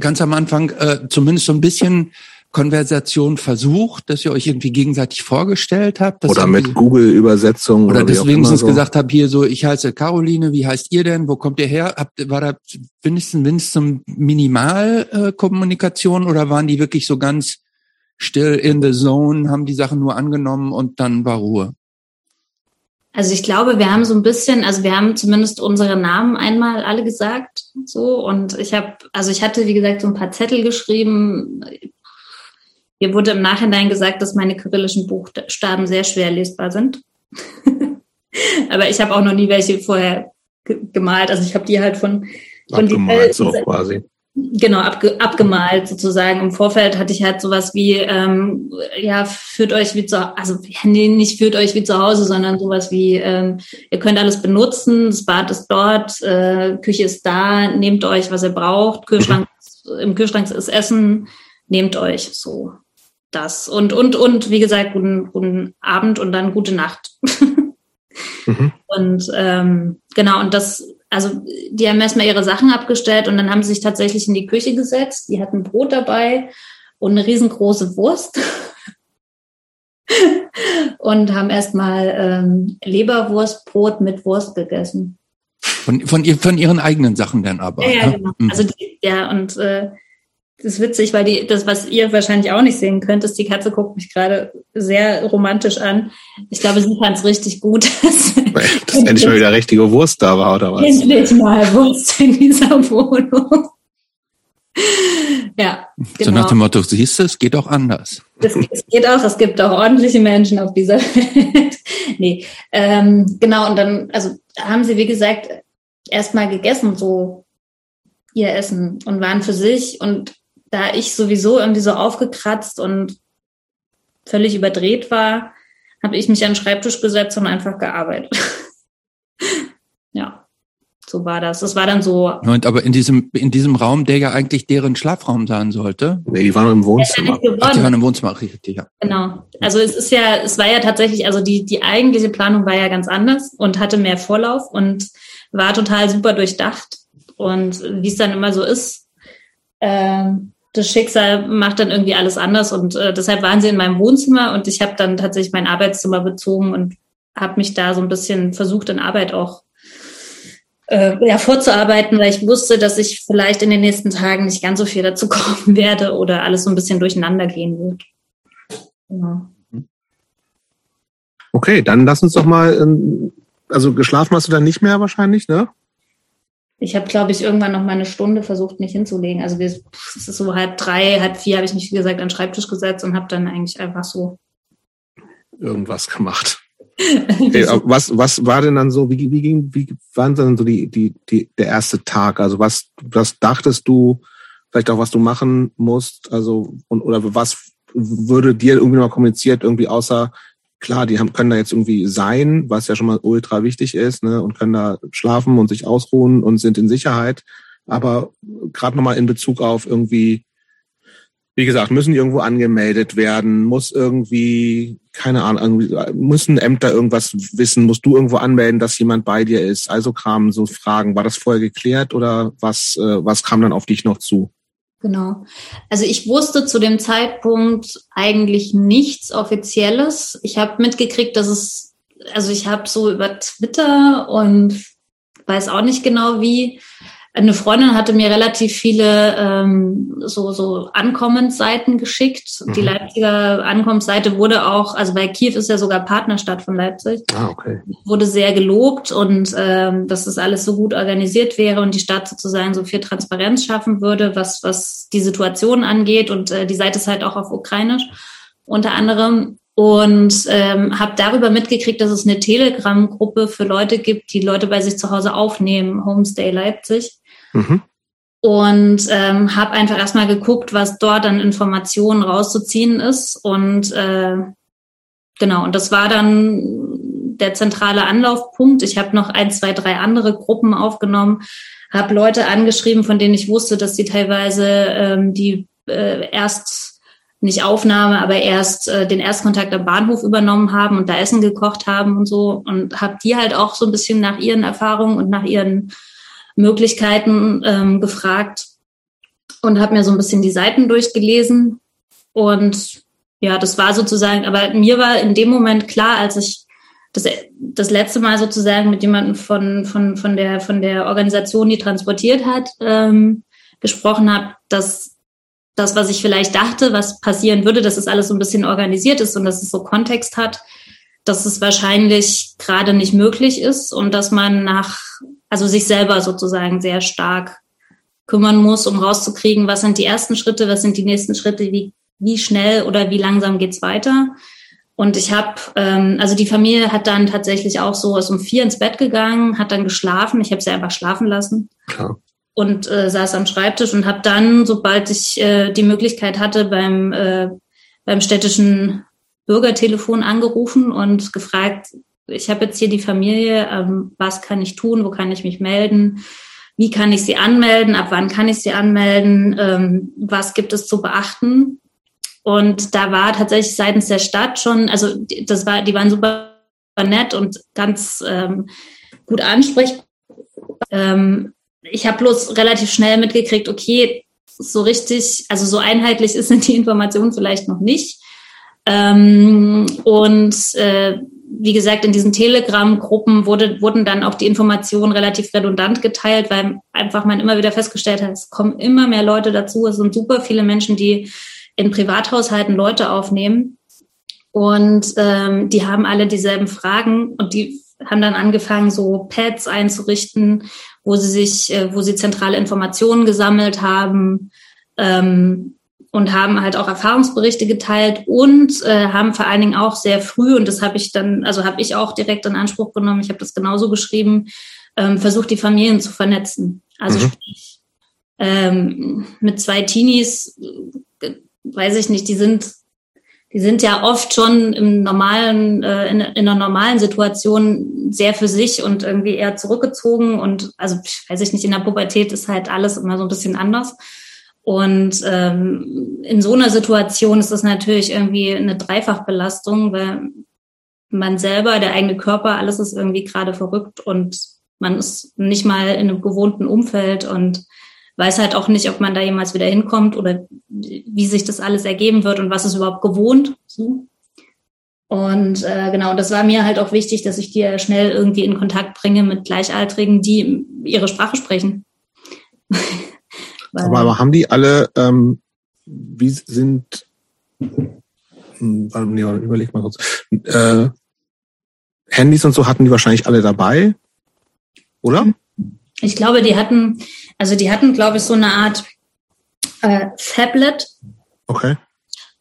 ganz am Anfang äh, zumindest so ein bisschen Konversation versucht, dass ihr euch irgendwie gegenseitig vorgestellt habt. oder mit Google-Übersetzung. Oder, oder dass wenigstens so. gesagt habt, hier so, ich heiße Caroline, wie heißt ihr denn? Wo kommt ihr her? Habt, war da wenigstens, wenigstens Minimalkommunikation äh, oder waren die wirklich so ganz still in the zone, haben die Sachen nur angenommen und dann war Ruhe? Also ich glaube, wir haben so ein bisschen, also wir haben zumindest unsere Namen einmal alle gesagt, so und ich habe, also ich hatte wie gesagt so ein paar Zettel geschrieben. Mir wurde im Nachhinein gesagt, dass meine kyrillischen Buchstaben sehr schwer lesbar sind. Aber ich habe auch noch nie welche vorher gemalt. Also ich habe die halt von von Abgemalt, so quasi. Genau, abge, abgemalt sozusagen. Im Vorfeld hatte ich halt sowas wie, ähm, ja, führt euch wie zu also nee, nicht führt euch wie zu Hause, sondern sowas wie, ähm, ihr könnt alles benutzen, das Bad ist dort, äh, Küche ist da, nehmt euch, was ihr braucht, Kühlschrank, mhm. im Kühlschrank ist Essen, nehmt euch so das. Und, und, und wie gesagt, guten, guten Abend und dann gute Nacht. mhm. Und ähm, genau, und das also die haben erstmal ihre Sachen abgestellt und dann haben sie sich tatsächlich in die Küche gesetzt. Die hatten Brot dabei und eine riesengroße Wurst. und haben erstmal ähm, Leberwurstbrot mit Wurst gegessen. Von, von, von ihren eigenen Sachen dann aber. Ja, ja ne? genau. Mhm. Also die, ja, und äh, das ist witzig, weil die, das, was ihr wahrscheinlich auch nicht sehen könnt, ist, die Katze guckt mich gerade sehr romantisch an. Ich glaube, sie fand es richtig gut. Dass, dass endlich mal wieder richtige Wurst da war, oder was? Endlich mal Wurst in dieser Wohnung. ja. Genau. So nach dem Motto, siehst du, es geht auch anders. Es, es geht auch, es gibt auch ordentliche Menschen auf dieser Welt. nee, ähm, genau, und dann, also haben sie, wie gesagt, erstmal gegessen, so ihr Essen und waren für sich und da ich sowieso irgendwie so aufgekratzt und völlig überdreht war, habe ich mich an den Schreibtisch gesetzt und einfach gearbeitet. ja, so war das. Das war dann so. Und aber in diesem, in diesem Raum, der ja eigentlich deren Schlafraum sein sollte. Nee, die waren im Wohnzimmer. Ach, die waren im Wohnzimmer, richtig, ja. Genau. Also es ist ja, es war ja tatsächlich, also die, die eigentliche Planung war ja ganz anders und hatte mehr Vorlauf und war total super durchdacht. Und wie es dann immer so ist, ähm, das Schicksal macht dann irgendwie alles anders und äh, deshalb waren sie in meinem Wohnzimmer und ich habe dann tatsächlich mein Arbeitszimmer bezogen und habe mich da so ein bisschen versucht in Arbeit auch äh, ja, vorzuarbeiten, weil ich wusste, dass ich vielleicht in den nächsten Tagen nicht ganz so viel dazu kommen werde oder alles so ein bisschen durcheinander gehen wird. Genau. Okay, dann lass uns doch mal, ähm, also geschlafen hast du dann nicht mehr wahrscheinlich, ne? Ich habe, glaube ich, irgendwann noch mal eine Stunde versucht, mich hinzulegen. Also wir, es ist so halb drei, halb vier habe ich mich, wie gesagt, an den Schreibtisch gesetzt und habe dann eigentlich einfach so irgendwas gemacht. okay, was, was war denn dann so, wie, wie ging, wie waren dann so die, die, die, der erste Tag? Also was, was dachtest du, vielleicht auch was du machen musst? Also, und, oder was würde dir irgendwie mal kommuniziert, irgendwie außer, klar, die haben, können da jetzt irgendwie sein, was ja schon mal ultra wichtig ist, ne, und können da schlafen und sich ausruhen und sind in Sicherheit. Aber gerade nochmal in Bezug auf irgendwie, wie gesagt, müssen die irgendwo angemeldet werden, muss irgendwie, keine Ahnung, müssen Ämter irgendwas wissen, musst du irgendwo anmelden, dass jemand bei dir ist. Also Kram, so Fragen. War das vorher geklärt oder was, äh, was kam dann auf dich noch zu? Genau. Also ich wusste zu dem Zeitpunkt eigentlich nichts Offizielles. Ich habe mitgekriegt, dass es, also ich habe so über Twitter und weiß auch nicht genau wie, eine Freundin hatte mir relativ viele ähm, so, so Ankommensseiten geschickt. Mhm. Die Leipziger Ankommensseite wurde auch, also bei Kiew ist ja sogar Partnerstadt von Leipzig, ah, okay. wurde sehr gelobt und ähm, dass das alles so gut organisiert wäre und die Stadt sozusagen so viel Transparenz schaffen würde, was, was die Situation angeht. Und äh, die Seite ist halt auch auf Ukrainisch unter anderem und ähm, habe darüber mitgekriegt, dass es eine Telegram-Gruppe für Leute gibt, die Leute bei sich zu Hause aufnehmen, Homestay Leipzig. Mhm. Und ähm, habe einfach erstmal geguckt, was dort an Informationen rauszuziehen ist. Und äh, genau, und das war dann der zentrale Anlaufpunkt. Ich habe noch ein, zwei, drei andere Gruppen aufgenommen, habe Leute angeschrieben, von denen ich wusste, dass sie teilweise ähm, die äh, erst nicht Aufnahme, aber erst äh, den Erstkontakt am Bahnhof übernommen haben und da Essen gekocht haben und so und habe die halt auch so ein bisschen nach ihren Erfahrungen und nach ihren Möglichkeiten ähm, gefragt und habe mir so ein bisschen die Seiten durchgelesen. Und ja, das war sozusagen, aber mir war in dem Moment klar, als ich das, das letzte Mal sozusagen mit jemandem von, von, von, der, von der Organisation, die transportiert hat, ähm, gesprochen habe, dass das, was ich vielleicht dachte, was passieren würde, dass es alles so ein bisschen organisiert ist und dass es so Kontext hat, dass es wahrscheinlich gerade nicht möglich ist und dass man nach, also sich selber sozusagen sehr stark kümmern muss, um rauszukriegen, was sind die ersten Schritte, was sind die nächsten Schritte, wie, wie schnell oder wie langsam geht's weiter. Und ich habe, ähm, also die Familie hat dann tatsächlich auch so, ist um vier ins Bett gegangen, hat dann geschlafen. Ich habe sie einfach schlafen lassen. Klar und äh, saß am Schreibtisch und habe dann, sobald ich äh, die Möglichkeit hatte, beim, äh, beim städtischen Bürgertelefon angerufen und gefragt, ich habe jetzt hier die Familie, ähm, was kann ich tun, wo kann ich mich melden, wie kann ich sie anmelden, ab wann kann ich sie anmelden, ähm, was gibt es zu beachten. Und da war tatsächlich seitens der Stadt schon, also das war, die waren super nett und ganz ähm, gut ansprechbar. Ähm, ich habe bloß relativ schnell mitgekriegt, okay, so richtig, also so einheitlich ist die Informationen vielleicht noch nicht. Ähm, und äh, wie gesagt, in diesen Telegram-Gruppen wurde, wurden dann auch die Informationen relativ redundant geteilt, weil einfach man immer wieder festgestellt hat, es kommen immer mehr Leute dazu. Es sind super viele Menschen, die in Privathaushalten Leute aufnehmen. Und ähm, die haben alle dieselben Fragen und die haben dann angefangen, so Pads einzurichten, wo sie sich, äh, wo sie zentrale Informationen gesammelt haben, ähm, und haben halt auch Erfahrungsberichte geteilt und äh, haben vor allen Dingen auch sehr früh, und das habe ich dann, also habe ich auch direkt in Anspruch genommen, ich habe das genauso geschrieben, ähm, versucht, die Familien zu vernetzen. Also mhm. sprich, ähm, mit zwei Teenies, äh, weiß ich nicht, die sind, die sind ja oft schon im normalen, äh, in, in einer normalen Situation sehr für sich und irgendwie eher zurückgezogen und also weiß ich nicht, in der Pubertät ist halt alles immer so ein bisschen anders. Und ähm, in so einer Situation ist das natürlich irgendwie eine Dreifachbelastung, weil man selber, der eigene Körper, alles ist irgendwie gerade verrückt und man ist nicht mal in einem gewohnten Umfeld und weiß halt auch nicht, ob man da jemals wieder hinkommt oder wie sich das alles ergeben wird und was ist überhaupt gewohnt. So. Und äh, genau, das war mir halt auch wichtig, dass ich die schnell irgendwie in Kontakt bringe mit Gleichaltrigen, die ihre Sprache sprechen. Aber, aber haben die alle, ähm, wie sind, hm, nee, überleg mal kurz, äh, Handys und so hatten die wahrscheinlich alle dabei, oder? Ich glaube, die hatten, also die hatten, glaube ich, so eine Art äh, Tablet. Okay.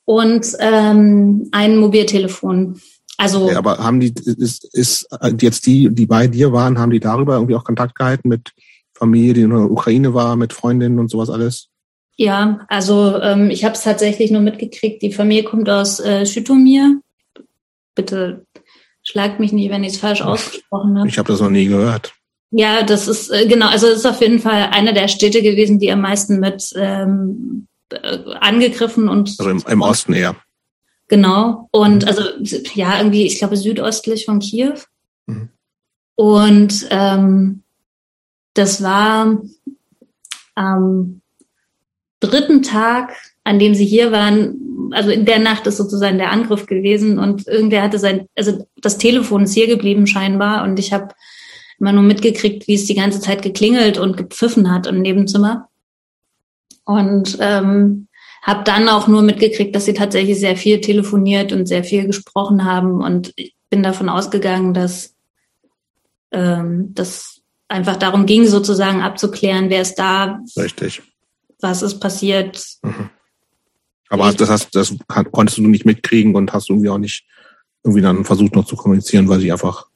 Und ähm, ein Mobiltelefon. Also. Okay, aber haben die, ist, ist jetzt die, die bei dir waren, haben die darüber irgendwie auch Kontakt gehalten mit Familie, die in der Ukraine war, mit Freundinnen und sowas alles? Ja, also ähm, ich habe es tatsächlich nur mitgekriegt. Die Familie kommt aus äh, Schütomir. Bitte schlagt mich nicht, wenn ich es falsch ausgesprochen habe. Ich habe das noch nie gehört. Ja, das ist äh, genau, also es ist auf jeden Fall eine der Städte gewesen, die am meisten mit ähm, äh, angegriffen und also im, im Osten eher. Genau. Und mhm. also ja, irgendwie, ich glaube, südöstlich von Kiew. Mhm. Und ähm, das war am dritten Tag, an dem sie hier waren, also in der Nacht ist sozusagen der Angriff gewesen und irgendwer hatte sein, also das Telefon ist hier geblieben scheinbar und ich habe immer nur mitgekriegt, wie es die ganze Zeit geklingelt und gepfiffen hat im Nebenzimmer. Und ähm, habe dann auch nur mitgekriegt, dass sie tatsächlich sehr viel telefoniert und sehr viel gesprochen haben. Und ich bin davon ausgegangen, dass ähm, das einfach darum ging, sozusagen abzuklären, wer ist da. Richtig. Was ist passiert. Mhm. Aber das, hast, das konntest du nicht mitkriegen und hast irgendwie auch nicht irgendwie dann versucht noch zu kommunizieren, weil sie einfach,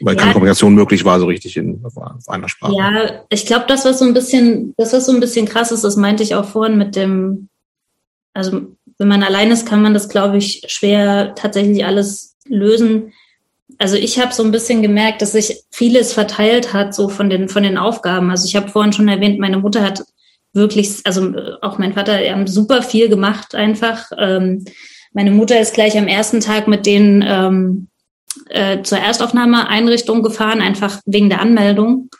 weil ja, keine Kommunikation möglich war, so richtig in auf einer Sprache. Ja, ich glaube, das was so ein bisschen, das was so ein bisschen krass ist, das meinte ich auch vorhin mit dem, also wenn man allein ist, kann man das, glaube ich, schwer tatsächlich alles lösen also ich habe so ein bisschen gemerkt, dass sich vieles verteilt hat, so von den, von den Aufgaben. Also ich habe vorhin schon erwähnt, meine Mutter hat wirklich, also auch mein Vater, die haben super viel gemacht einfach. Ähm, meine Mutter ist gleich am ersten Tag mit denen ähm, äh, zur Erstaufnahmeeinrichtung gefahren, einfach wegen der Anmeldung.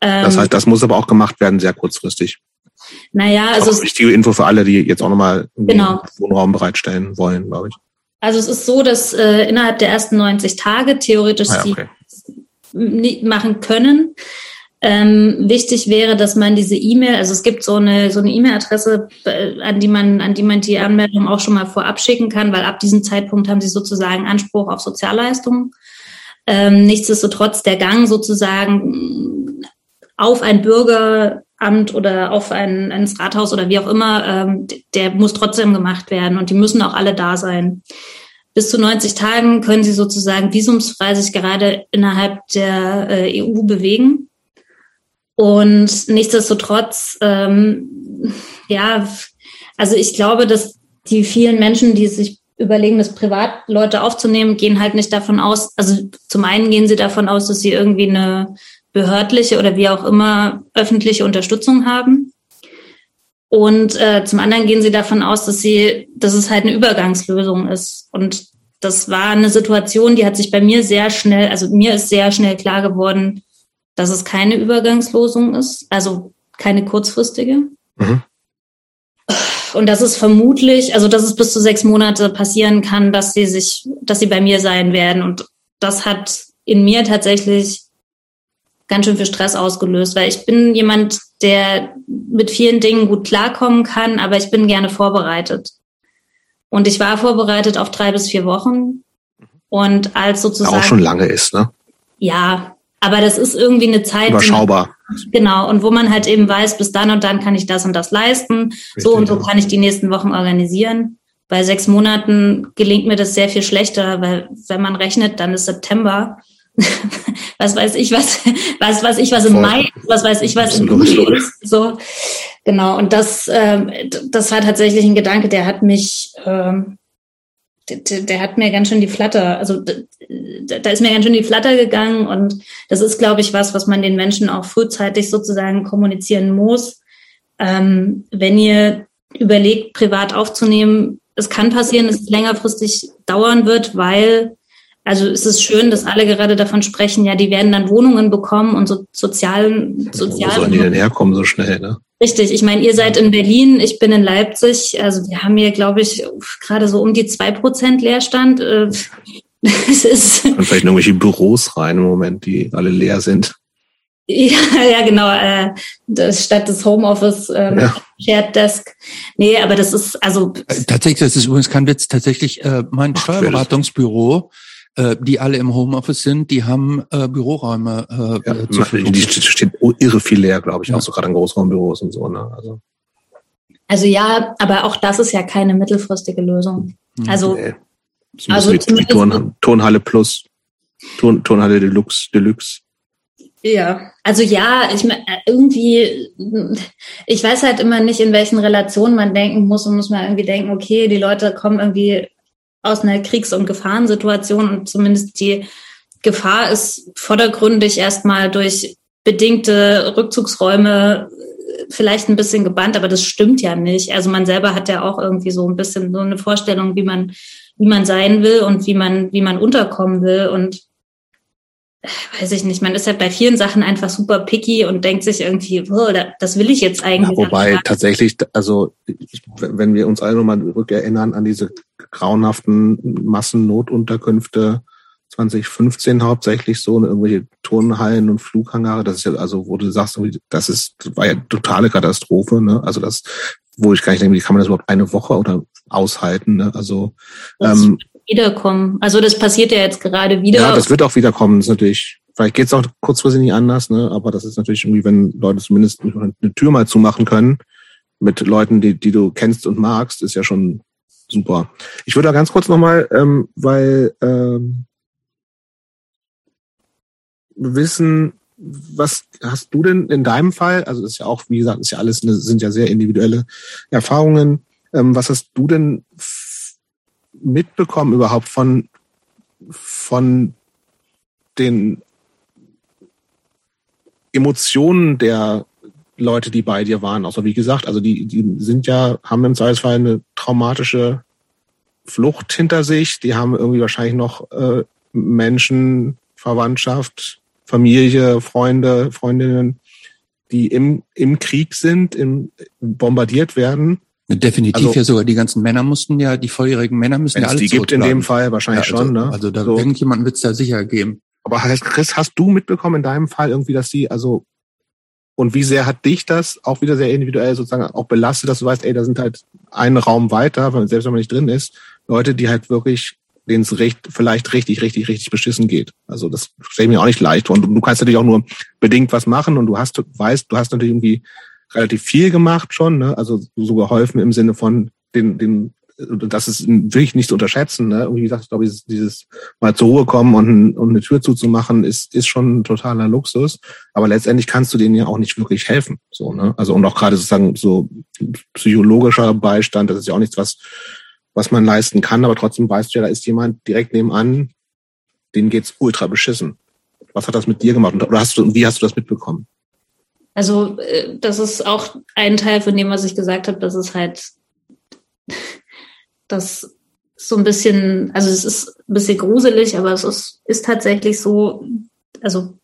Ähm, das heißt, das muss aber auch gemacht werden, sehr kurzfristig. Naja, also. Auch wichtige Info für alle, die jetzt auch nochmal genau. Wohnraum bereitstellen wollen, glaube ich. Also es ist so, dass äh, innerhalb der ersten 90 Tage theoretisch ah, okay. sie machen können. Ähm, wichtig wäre, dass man diese E-Mail, also es gibt so eine so eine E-Mail-Adresse, äh, an die man an die man die Anmeldung auch schon mal vorab schicken kann, weil ab diesem Zeitpunkt haben sie sozusagen Anspruch auf Sozialleistungen. Ähm, nichtsdestotrotz der Gang sozusagen auf ein Bürgeramt oder auf ein, ins Rathaus oder wie auch immer, ähm, der muss trotzdem gemacht werden und die müssen auch alle da sein. Bis zu 90 Tagen können sie sozusagen visumsfrei sich gerade innerhalb der äh, EU bewegen. Und nichtsdestotrotz, ähm, ja, also ich glaube, dass die vielen Menschen, die sich überlegen, das Privatleute aufzunehmen, gehen halt nicht davon aus, also zum einen gehen sie davon aus, dass sie irgendwie eine behördliche oder wie auch immer öffentliche Unterstützung haben. Und äh, zum anderen gehen sie davon aus, dass sie, dass es halt eine Übergangslösung ist. Und das war eine Situation, die hat sich bei mir sehr schnell, also mir ist sehr schnell klar geworden, dass es keine Übergangslösung ist, also keine kurzfristige. Mhm. und dass es vermutlich, also dass es bis zu sechs Monate passieren kann, dass sie sich, dass sie bei mir sein werden. Und das hat in mir tatsächlich ganz schön viel Stress ausgelöst, weil ich bin jemand, der mit vielen Dingen gut klarkommen kann, aber ich bin gerne vorbereitet. Und ich war vorbereitet auf drei bis vier Wochen. Und als sozusagen. Auch schon lange ist, ne? Ja, aber das ist irgendwie eine Zeit. Überschaubar. Man, genau. Und wo man halt eben weiß, bis dann und dann kann ich das und das leisten. Richtig, so und so kann ich die nächsten Wochen organisieren. Bei sechs Monaten gelingt mir das sehr viel schlechter, weil wenn man rechnet, dann ist September. was weiß ich, was, was weiß ich, was im Voll. Mai, was weiß ich, was im Juli ist. So, genau. Und das, ähm, das war tatsächlich ein Gedanke, der hat mich, ähm, der, der hat mir ganz schön die Flatter, also da ist mir ganz schön die Flatter gegangen und das ist, glaube ich, was, was man den Menschen auch frühzeitig sozusagen kommunizieren muss. Ähm, wenn ihr überlegt, privat aufzunehmen, es kann passieren, dass es längerfristig dauern wird, weil also es ist schön, dass alle gerade davon sprechen, ja, die werden dann Wohnungen bekommen und so sozialen, sozialen. Wo sollen die denn herkommen so schnell, ne? Richtig. Ich meine, ihr seid in Berlin, ich bin in Leipzig. Also wir haben hier, glaube ich, gerade so um die zwei Prozent Leerstand. Äh, es ist und vielleicht noch irgendwelche Büros rein im Moment, die alle leer sind. Ja, ja, genau. Äh, das, statt des Homeoffice ähm, ja. Shared Desk. Nee, aber das ist also äh, tatsächlich, das ist übrigens kein Witz. Tatsächlich, äh, mein Ach, Steuerberatungsbüro äh, die alle im Homeoffice sind, die haben äh, Büroräume äh, ja, zur Verfügung. Die steht irre viel leer, glaube ich, ja. auch so gerade in Großraumbüros und so. Ne? Also. also ja, aber auch das ist ja keine mittelfristige Lösung. Mhm. Also, nee. also wie, wie Turn, Turnhalle Plus, Turn, Turnhalle Deluxe, Deluxe. Ja, also ja, ich meine, irgendwie, ich weiß halt immer nicht, in welchen Relationen man denken muss und muss man irgendwie denken, okay, die Leute kommen irgendwie aus einer Kriegs- und Gefahrensituation und zumindest die Gefahr ist vordergründig erstmal durch bedingte Rückzugsräume äh, vielleicht ein bisschen gebannt, aber das stimmt ja nicht. Also man selber hat ja auch irgendwie so ein bisschen so eine Vorstellung, wie man, wie man sein will und wie man, wie man unterkommen will und weiß ich nicht, man ist halt bei vielen Sachen einfach super picky und denkt sich irgendwie, oh, das will ich jetzt eigentlich. Ja, wobei tatsächlich, also wenn wir uns alle nochmal rückerinnern an diese grauenhaften Massennotunterkünfte 2015 hauptsächlich so, ne, irgendwelche Turnhallen und Flughangare, das ist ja, also wo du sagst, das ist, das war ja totale Katastrophe, ne? Also das, wo ich gar nicht denke, wie kann man das überhaupt eine Woche oder aushalten, ne? Also ähm, wiederkommen. Also das passiert ja jetzt gerade wieder. Ja, das wird auch wiederkommen. Ist natürlich, vielleicht geht es auch kurzfristig nicht anders, ne? aber das ist natürlich irgendwie, wenn Leute zumindest eine Tür mal zumachen können mit Leuten, die, die du kennst und magst, ist ja schon super. Ich würde da ganz kurz nochmal, ähm, weil ähm, wissen, was hast du denn in deinem Fall? Also das ist ja auch, wie gesagt, ist ja alles, sind ja sehr individuelle Erfahrungen. Ähm, was hast du denn mitbekommen überhaupt von, von den Emotionen der Leute, die bei dir waren? Also wie gesagt, also die, die sind ja, haben im Zweifelsfall eine traumatische Flucht hinter sich. Die haben irgendwie wahrscheinlich noch äh, Menschen, Verwandtschaft, Familie, Freunde, Freundinnen, die im, im Krieg sind, im, bombardiert werden. Definitiv also, ja sogar die ganzen Männer mussten ja, die volljährigen Männer müssen ja alle die gibt in dem Fall wahrscheinlich ja, also, schon, ne? Also da so. irgendjemand wird es da sicher geben. Aber Chris, hast du mitbekommen in deinem Fall irgendwie, dass sie, also und wie sehr hat dich das auch wieder sehr individuell sozusagen auch belastet, dass du weißt, ey, da sind halt einen Raum weiter, selbst wenn man nicht drin ist, Leute, die halt wirklich denen es recht, vielleicht richtig, richtig, richtig beschissen geht. Also das stelle ich mir auch nicht leicht. Und du kannst natürlich auch nur bedingt was machen und du hast, weißt, du hast natürlich irgendwie relativ viel gemacht schon, ne? also so geholfen im Sinne von den, den das ist wirklich nicht zu unterschätzen. Ne? Wie gesagt, ich glaube, dieses, dieses mal zur Ruhe kommen und, und eine Tür zuzumachen, ist, ist schon ein totaler Luxus. Aber letztendlich kannst du denen ja auch nicht wirklich helfen. So, ne? Also und auch gerade sozusagen so psychologischer Beistand, das ist ja auch nichts, was, was man leisten kann, aber trotzdem weißt du ja, da ist jemand direkt nebenan, denen geht's ultra beschissen. Was hat das mit dir gemacht? Oder hast du, wie hast du das mitbekommen? Also äh, das ist auch ein Teil von dem, was ich gesagt habe, dass es halt das so ein bisschen, also es ist ein bisschen gruselig, aber es ist, ist tatsächlich so, also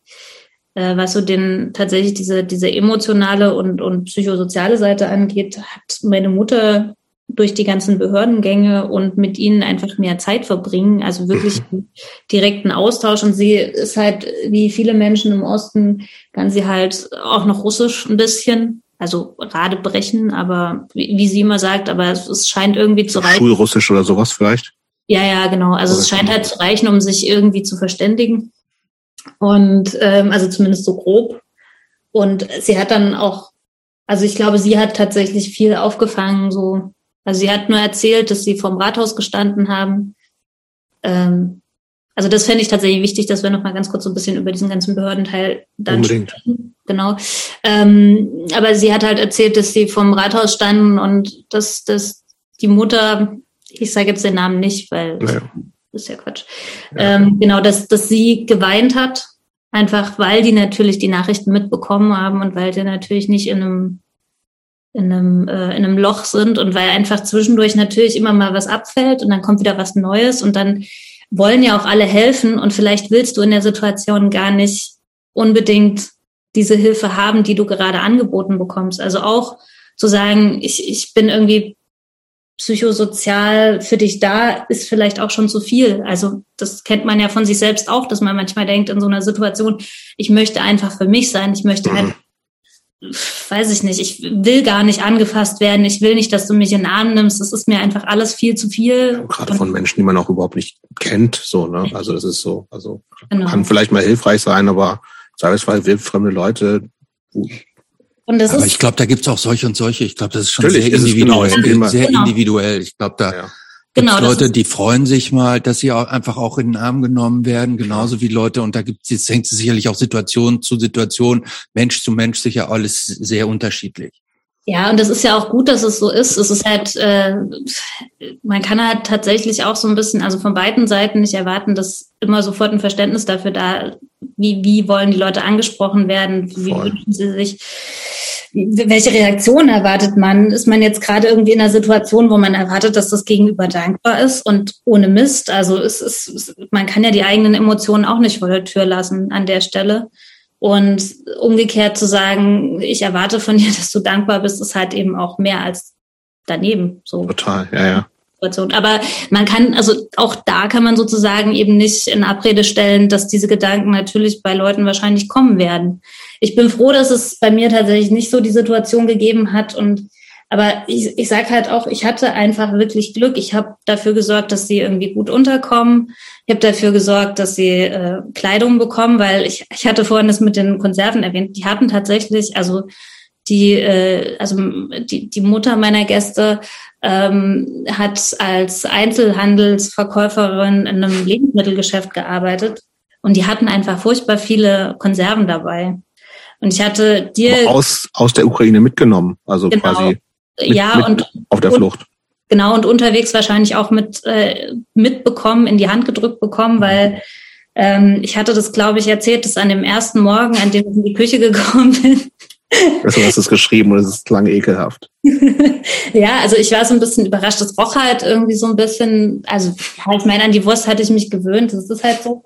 Äh, was so den tatsächlich diese, diese emotionale und, und psychosoziale Seite angeht, hat meine Mutter durch die ganzen Behördengänge und mit ihnen einfach mehr Zeit verbringen, also wirklich mhm. direkten Austausch. Und sie ist halt, wie viele Menschen im Osten, kann sie halt auch noch Russisch ein bisschen, also gerade brechen, aber wie, wie sie immer sagt, aber es, es scheint irgendwie zu reichen. Schulrussisch oder sowas vielleicht? Ja, ja, genau. Also es scheint halt zu reichen, um sich irgendwie zu verständigen. Und ähm, also zumindest so grob. Und sie hat dann auch, also ich glaube, sie hat tatsächlich viel aufgefangen, so also sie hat nur erzählt, dass sie vorm Rathaus gestanden haben. Ähm, also das fände ich tatsächlich wichtig, dass wir noch mal ganz kurz so ein bisschen über diesen ganzen Behördenteil dann Unbedingt. sprechen. Genau. Ähm, aber sie hat halt erzählt, dass sie vorm Rathaus standen und dass, dass die Mutter, ich sage jetzt den Namen nicht, weil naja. das ist ja Quatsch. Ja. Ähm, genau, dass, dass sie geweint hat, einfach weil die natürlich die Nachrichten mitbekommen haben und weil sie natürlich nicht in einem in einem, äh, in einem Loch sind und weil einfach zwischendurch natürlich immer mal was abfällt und dann kommt wieder was Neues und dann wollen ja auch alle helfen und vielleicht willst du in der Situation gar nicht unbedingt diese Hilfe haben, die du gerade angeboten bekommst. Also auch zu sagen, ich, ich bin irgendwie psychosozial für dich da, ist vielleicht auch schon zu viel. Also das kennt man ja von sich selbst auch, dass man manchmal denkt in so einer Situation, ich möchte einfach für mich sein, ich möchte mhm. halt weiß ich nicht, ich will gar nicht angefasst werden, ich will nicht, dass du mich in den Arm nimmst, das ist mir einfach alles viel zu viel. Gerade von Menschen, die man auch überhaupt nicht kennt, so, ne? Also das ist so, also genau. kann vielleicht mal hilfreich sein, aber Zweifelsfall wildfremde Leute. Und das aber ist, ich glaube, da gibt's auch solche und solche. Ich glaube, das ist schon sehr individuell. Genau, sehr genau. individuell. Ich glaube, da ja. Genau, Leute, die freuen sich mal, dass sie auch einfach auch in den Arm genommen werden, genauso wie Leute, und da gibt es, hängt es sicherlich auch Situation zu Situation, Mensch zu Mensch sicher alles sehr unterschiedlich. Ja, und das ist ja auch gut, dass es so ist. Es ist halt, äh, man kann halt tatsächlich auch so ein bisschen, also von beiden Seiten nicht erwarten, dass immer sofort ein Verständnis dafür da, wie, wie wollen die Leute angesprochen werden, wie Voll. wünschen sie sich welche Reaktion erwartet man? Ist man jetzt gerade irgendwie in einer Situation, wo man erwartet, dass das Gegenüber dankbar ist und ohne Mist? Also es ist, man kann ja die eigenen Emotionen auch nicht vor der Tür lassen an der Stelle. Und umgekehrt zu sagen, ich erwarte von dir, dass du dankbar bist, ist halt eben auch mehr als daneben. So. Total, ja, ja. Aber man kann, also auch da kann man sozusagen eben nicht in Abrede stellen, dass diese Gedanken natürlich bei Leuten wahrscheinlich kommen werden. Ich bin froh, dass es bei mir tatsächlich nicht so die Situation gegeben hat und aber ich, ich sage halt auch, ich hatte einfach wirklich Glück. Ich habe dafür gesorgt, dass sie irgendwie gut unterkommen. Ich habe dafür gesorgt, dass sie äh, Kleidung bekommen, weil ich, ich hatte vorhin das mit den Konserven erwähnt. Die hatten tatsächlich, also die, äh, also die, die Mutter meiner Gäste ähm, hat als Einzelhandelsverkäuferin in einem Lebensmittelgeschäft gearbeitet und die hatten einfach furchtbar viele Konserven dabei. Und ich hatte dir aus aus der Ukraine mitgenommen, also genau, quasi mit, ja mit und auf der Flucht. genau und unterwegs wahrscheinlich auch mit äh, mitbekommen, in die Hand gedrückt bekommen, weil ähm, ich hatte das, glaube ich, erzählt, dass an dem ersten Morgen, an dem ich in die Küche gekommen bin, also du hast es geschrieben und es ist lang ekelhaft. ja, also ich war so ein bisschen überrascht. Das roch halt irgendwie so ein bisschen, also ich meine, an die Wurst hatte ich mich gewöhnt, das ist halt so.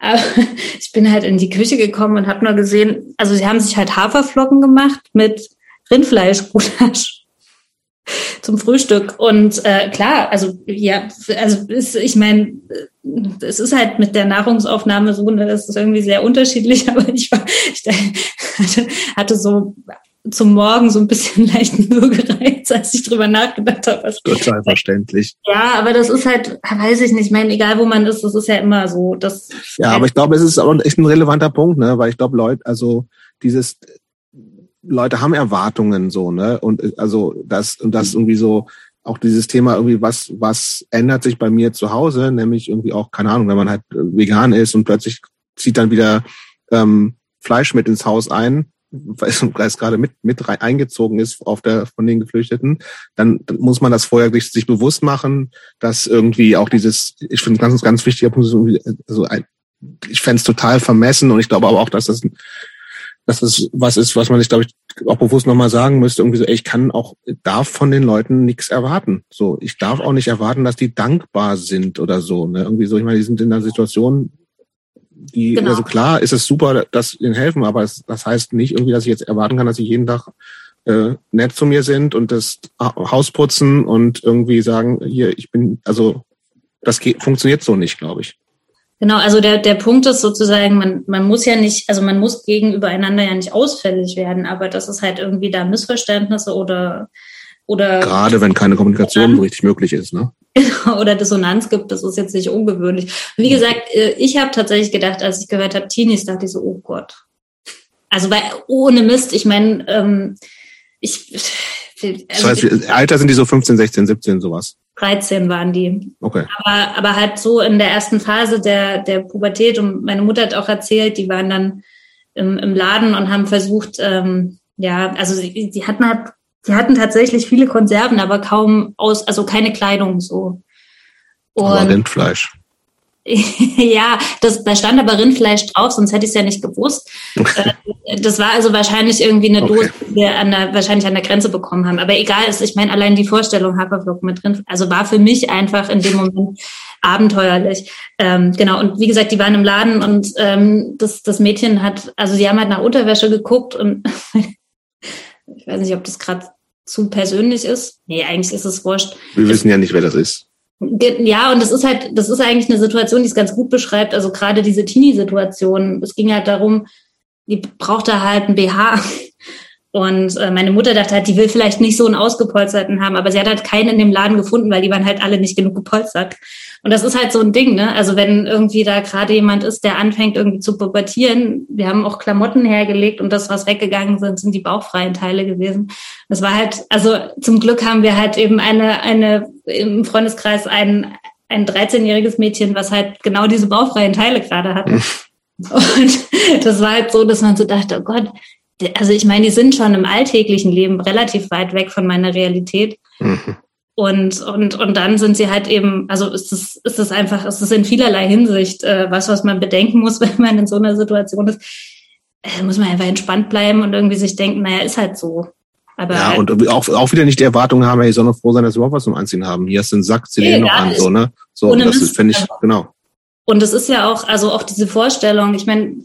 Aber ich bin halt in die Küche gekommen und habe nur gesehen, also sie haben sich halt Haferflocken gemacht mit Rindfleischgulasch zum Frühstück. Und äh, klar, also ja, also ist, ich meine, es ist halt mit der Nahrungsaufnahme so, ne, das ist irgendwie sehr unterschiedlich, aber ich, war, ich hatte, hatte so zum Morgen so ein bisschen leichten Würgereiz, als ich drüber nachgedacht habe. Was Total verständlich. Ja, aber das ist halt, weiß ich nicht, ich meine, egal wo man ist, das ist ja immer so. Das ja, aber ich glaube, es ist auch echt ein relevanter Punkt, ne? weil ich glaube, Leute, also dieses, Leute haben Erwartungen so, ne? Und also das und das irgendwie so auch dieses Thema irgendwie was was ändert sich bei mir zu Hause, nämlich irgendwie auch keine Ahnung, wenn man halt vegan ist und plötzlich zieht dann wieder ähm, Fleisch mit ins Haus ein, weil es gerade mit mit rein, eingezogen ist auf der von den Geflüchteten, dann muss man das vorher sich, sich bewusst machen, dass irgendwie auch dieses ich finde ganz ganz wichtiger Punkt also ein, ich fände es total vermessen und ich glaube aber auch, dass das dass das was ist, was man sich, glaube ich, auch bewusst nochmal sagen müsste, irgendwie so, ey, ich kann auch, darf von den Leuten nichts erwarten. So, ich darf auch nicht erwarten, dass die dankbar sind oder so. Ne? Irgendwie so, ich meine, die sind in einer Situation, die, genau. also klar ist es super, dass ihnen helfen, aber es, das heißt nicht irgendwie, dass ich jetzt erwarten kann, dass sie jeden Tag äh, nett zu mir sind und das Haus putzen und irgendwie sagen, hier, ich bin, also das geht, funktioniert so nicht, glaube ich. Genau, also der, der Punkt ist sozusagen, man, man muss ja nicht, also man muss gegenübereinander ja nicht ausfällig werden, aber das ist halt irgendwie da Missverständnisse oder oder gerade wenn keine Kommunikation so richtig möglich ist, ne? oder Dissonanz gibt, das ist jetzt nicht ungewöhnlich. Wie gesagt, äh, ich habe tatsächlich gedacht, als ich gehört habe, Teenies, dachte ich so, oh Gott. Also weil ohne Mist, ich meine, ähm, ich also das heißt, Alter sind die so 15, 16, 17, sowas? 13 waren die. Okay. Aber, aber halt so in der ersten Phase der, der Pubertät und meine Mutter hat auch erzählt, die waren dann im, im Laden und haben versucht, ähm, ja, also sie, sie hatten halt die hatten tatsächlich viele Konserven, aber kaum aus, also keine Kleidung so. Und aber Rindfleisch. ja, das, da stand aber Rindfleisch drauf, sonst hätte ich es ja nicht gewusst. Äh, das war also wahrscheinlich irgendwie eine Dose, die wir an der, wahrscheinlich an der Grenze bekommen haben. Aber egal ist, ich meine, allein die Vorstellung Haferflocken mit Rindfleisch, also war für mich einfach in dem Moment abenteuerlich. Ähm, genau, und wie gesagt, die waren im Laden und ähm, das, das Mädchen hat, also sie haben halt nach Unterwäsche geguckt und ich weiß nicht, ob das gerade zu persönlich ist. Nee, eigentlich ist es wurscht. Wir wissen ja nicht, wer das ist. Ja, und das ist halt, das ist eigentlich eine Situation, die es ganz gut beschreibt. Also gerade diese Teenie-Situation. Es ging halt darum, die brauchte halt ein BH. Und äh, meine Mutter dachte halt, die will vielleicht nicht so einen ausgepolsterten haben, aber sie hat halt keinen in dem Laden gefunden, weil die waren halt alle nicht genug gepolstert. Und das ist halt so ein Ding, ne? Also wenn irgendwie da gerade jemand ist, der anfängt irgendwie zu pubertieren, wir haben auch Klamotten hergelegt und das, was weggegangen sind, sind die bauchfreien Teile gewesen. Das war halt, also zum Glück haben wir halt eben eine, eine im Freundeskreis ein, ein 13-jähriges Mädchen, was halt genau diese bauchfreien Teile gerade hatte. Und das war halt so, dass man so dachte, oh Gott, also ich meine, die sind schon im alltäglichen Leben relativ weit weg von meiner Realität. Mhm. Und, und, und dann sind sie halt eben, also ist es, ist es einfach, ist es in vielerlei Hinsicht äh, was, was man bedenken muss, wenn man in so einer Situation ist. Äh, muss man einfach entspannt bleiben und irgendwie sich denken, naja, ist halt so. Aber ja, halt, und auch, auch wieder nicht die Erwartung haben, hey, ich soll noch froh sein, dass wir überhaupt was zum Anziehen haben. Hier hast du einen Sack, zieh nee, noch an, so, ne? So, das finde ich, genau. Und es ist ja auch, also auch diese Vorstellung, ich meine,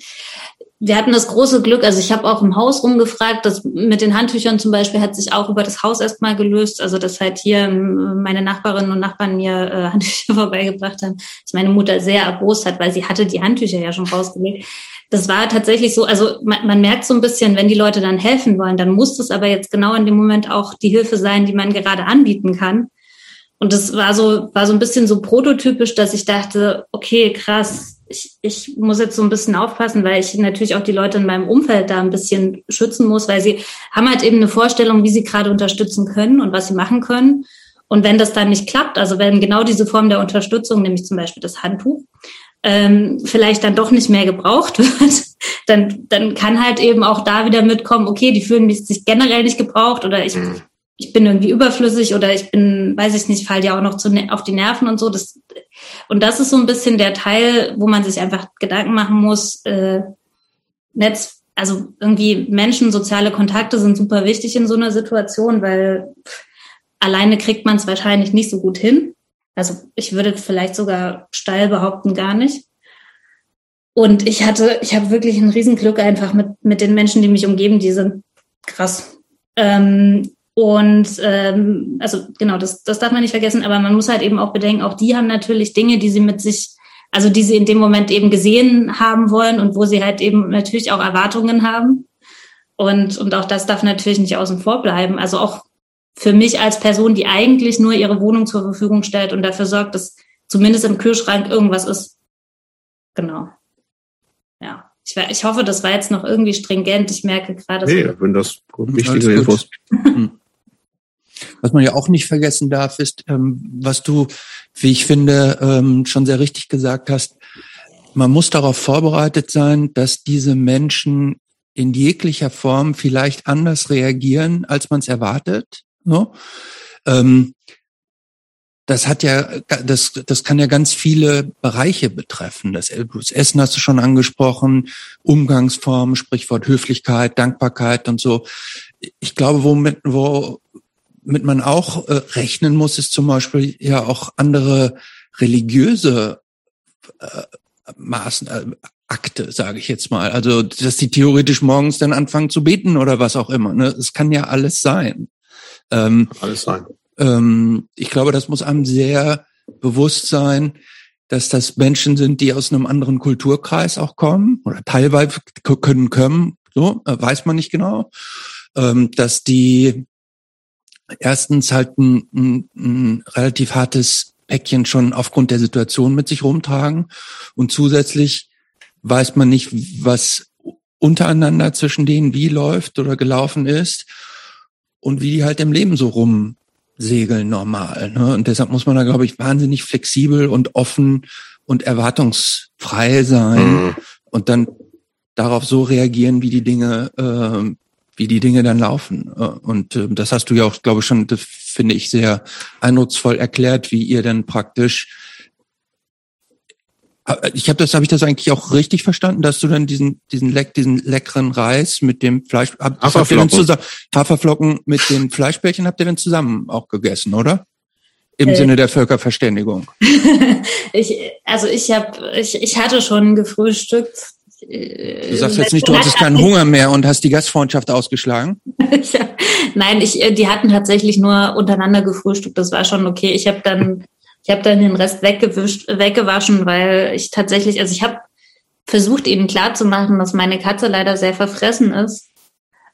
wir hatten das große Glück, also ich habe auch im Haus rumgefragt, das mit den Handtüchern zum Beispiel hat sich auch über das Haus erstmal gelöst, also dass halt hier meine Nachbarinnen und Nachbarn mir äh, Handtücher vorbeigebracht haben, dass meine Mutter sehr erbost hat, weil sie hatte die Handtücher ja schon rausgelegt. Das war tatsächlich so, also man, man merkt so ein bisschen, wenn die Leute dann helfen wollen, dann muss das aber jetzt genau in dem Moment auch die Hilfe sein, die man gerade anbieten kann. Und das war so, war so ein bisschen so prototypisch, dass ich dachte, okay, krass, ich, ich muss jetzt so ein bisschen aufpassen, weil ich natürlich auch die Leute in meinem Umfeld da ein bisschen schützen muss, weil sie haben halt eben eine Vorstellung, wie sie gerade unterstützen können und was sie machen können. Und wenn das dann nicht klappt, also wenn genau diese Form der Unterstützung, nämlich zum Beispiel das Handtuch, ähm, vielleicht dann doch nicht mehr gebraucht wird, dann, dann kann halt eben auch da wieder mitkommen, okay, die fühlen sich generell nicht gebraucht oder ich, mhm. Ich bin irgendwie überflüssig oder ich bin, weiß ich nicht, fall ja auch noch zu, ne, auf die Nerven und so. Das und das ist so ein bisschen der Teil, wo man sich einfach Gedanken machen muss, äh, Netz, also irgendwie Menschen, soziale Kontakte sind super wichtig in so einer Situation, weil alleine kriegt man es wahrscheinlich nicht so gut hin. Also ich würde vielleicht sogar steil behaupten, gar nicht. Und ich hatte, ich habe wirklich ein Riesenglück einfach mit, mit den Menschen, die mich umgeben, die sind krass. Ähm, und ähm, also genau, das, das darf man nicht vergessen, aber man muss halt eben auch bedenken, auch die haben natürlich Dinge, die sie mit sich, also die sie in dem Moment eben gesehen haben wollen und wo sie halt eben natürlich auch Erwartungen haben. Und, und auch das darf natürlich nicht außen vor bleiben. Also auch für mich als Person, die eigentlich nur ihre Wohnung zur Verfügung stellt und dafür sorgt, dass zumindest im Kühlschrank irgendwas ist. Genau. Ja. Ich, ich hoffe, das war jetzt noch irgendwie stringent. Ich merke gerade. Nee, wenn das wichtige Infos. Was man ja auch nicht vergessen darf, ist, ähm, was du, wie ich finde, ähm, schon sehr richtig gesagt hast. Man muss darauf vorbereitet sein, dass diese Menschen in jeglicher Form vielleicht anders reagieren, als man es erwartet. So. Ähm, das hat ja, das, das kann ja ganz viele Bereiche betreffen. Das, das Essen hast du schon angesprochen, Umgangsformen, Sprichwort Höflichkeit, Dankbarkeit und so. Ich glaube, womit, wo mit man auch äh, rechnen muss, ist zum Beispiel ja auch andere religiöse äh, Maßen, äh, Akte, sage ich jetzt mal. Also, dass die theoretisch morgens dann anfangen zu beten oder was auch immer. Ne? Es kann ja alles sein. Ähm, alles sein. Ähm, ich glaube, das muss einem sehr bewusst sein, dass das Menschen sind, die aus einem anderen Kulturkreis auch kommen oder teilweise können kommen, so äh, weiß man nicht genau, ähm, dass die erstens halt ein, ein, ein relativ hartes Päckchen schon aufgrund der Situation mit sich rumtragen und zusätzlich weiß man nicht, was untereinander zwischen denen wie läuft oder gelaufen ist und wie die halt im Leben so rumsegeln normal. Ne? Und deshalb muss man da, glaube ich, wahnsinnig flexibel und offen und erwartungsfrei sein mhm. und dann darauf so reagieren, wie die Dinge, äh, wie die Dinge dann laufen. Äh, und äh, das hast du ja auch, glaube ich, schon, das finde ich sehr eindrucksvoll erklärt, wie ihr dann praktisch äh, ich habe das, habe ich das eigentlich auch richtig verstanden, dass du dann diesen diesen leck, diesen leckeren Reis mit dem Fleisch, hab, habt ihr dann zusammen, Haferflocken mit den Fleischbällchen habt ihr dann zusammen auch gegessen, oder? Im äh, Sinne der Völkerverständigung. ich, also ich habe, ich, ich hatte schon gefrühstückt. Äh, du sagst jetzt nicht, du hattest keinen Hunger mehr und hast die Gastfreundschaft ausgeschlagen? ja, nein, ich, äh, die hatten tatsächlich nur untereinander gefrühstückt. Das war schon okay. Ich habe dann ich habe dann den Rest weggewischt, weggewaschen, weil ich tatsächlich, also ich habe versucht, ihnen klarzumachen, dass meine Katze leider sehr verfressen ist.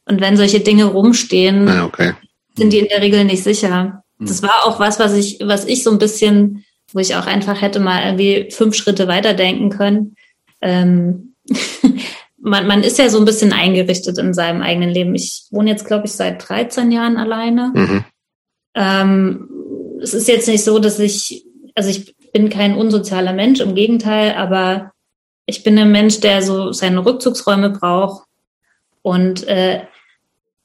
Und wenn solche Dinge rumstehen, ah, okay. sind die in der Regel nicht sicher. Hm. Das war auch was, was ich, was ich so ein bisschen, wo ich auch einfach hätte mal irgendwie fünf Schritte weiterdenken können. Ähm, man, man ist ja so ein bisschen eingerichtet in seinem eigenen Leben. Ich wohne jetzt, glaube ich, seit 13 Jahren alleine. Mhm. Ähm, es ist jetzt nicht so, dass ich, also ich bin kein unsozialer Mensch, im Gegenteil, aber ich bin ein Mensch, der so seine Rückzugsräume braucht und äh,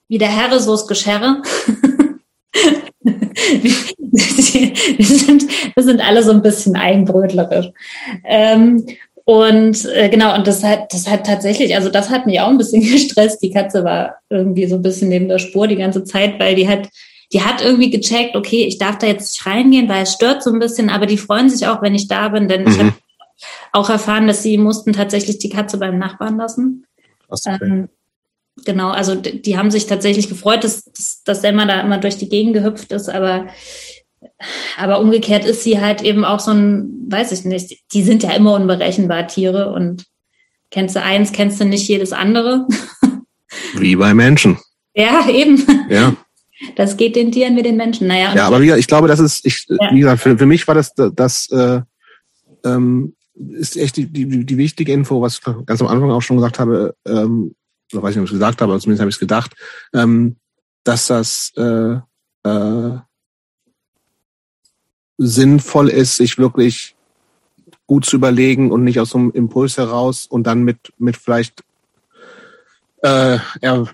wie der Herre, so ist Geschirre. wir, sind, wir sind alle so ein bisschen eigenbrötlerisch. Ähm, und äh, genau, und das hat, das hat tatsächlich, also das hat mich auch ein bisschen gestresst. Die Katze war irgendwie so ein bisschen neben der Spur die ganze Zeit, weil die hat die hat irgendwie gecheckt, okay, ich darf da jetzt nicht reingehen, weil es stört so ein bisschen, aber die freuen sich auch, wenn ich da bin, denn mhm. ich habe auch erfahren, dass sie mussten tatsächlich die Katze beim Nachbarn lassen. Okay. Ähm, genau, also die haben sich tatsächlich gefreut, dass, dass, dass Selma da immer durch die Gegend gehüpft ist, aber aber umgekehrt ist sie halt eben auch so ein, weiß ich nicht, die sind ja immer unberechenbar, Tiere, und kennst du eins, kennst du nicht jedes andere. Wie bei Menschen. Ja, eben. Ja. Das geht den Tieren wie den Menschen. Naja. Ja, aber wie, ich glaube, das ist, ich, ja. wie gesagt, für, für mich war das, das äh, ähm, ist echt die, die, die wichtige Info, was ich ganz am Anfang auch schon gesagt habe, ähm, oder weiß nicht, ob ich es gesagt habe, aber zumindest habe ich es gedacht, ähm, dass das äh, äh, sinnvoll ist, sich wirklich gut zu überlegen und nicht aus so einem Impuls heraus und dann mit, mit vielleicht äh,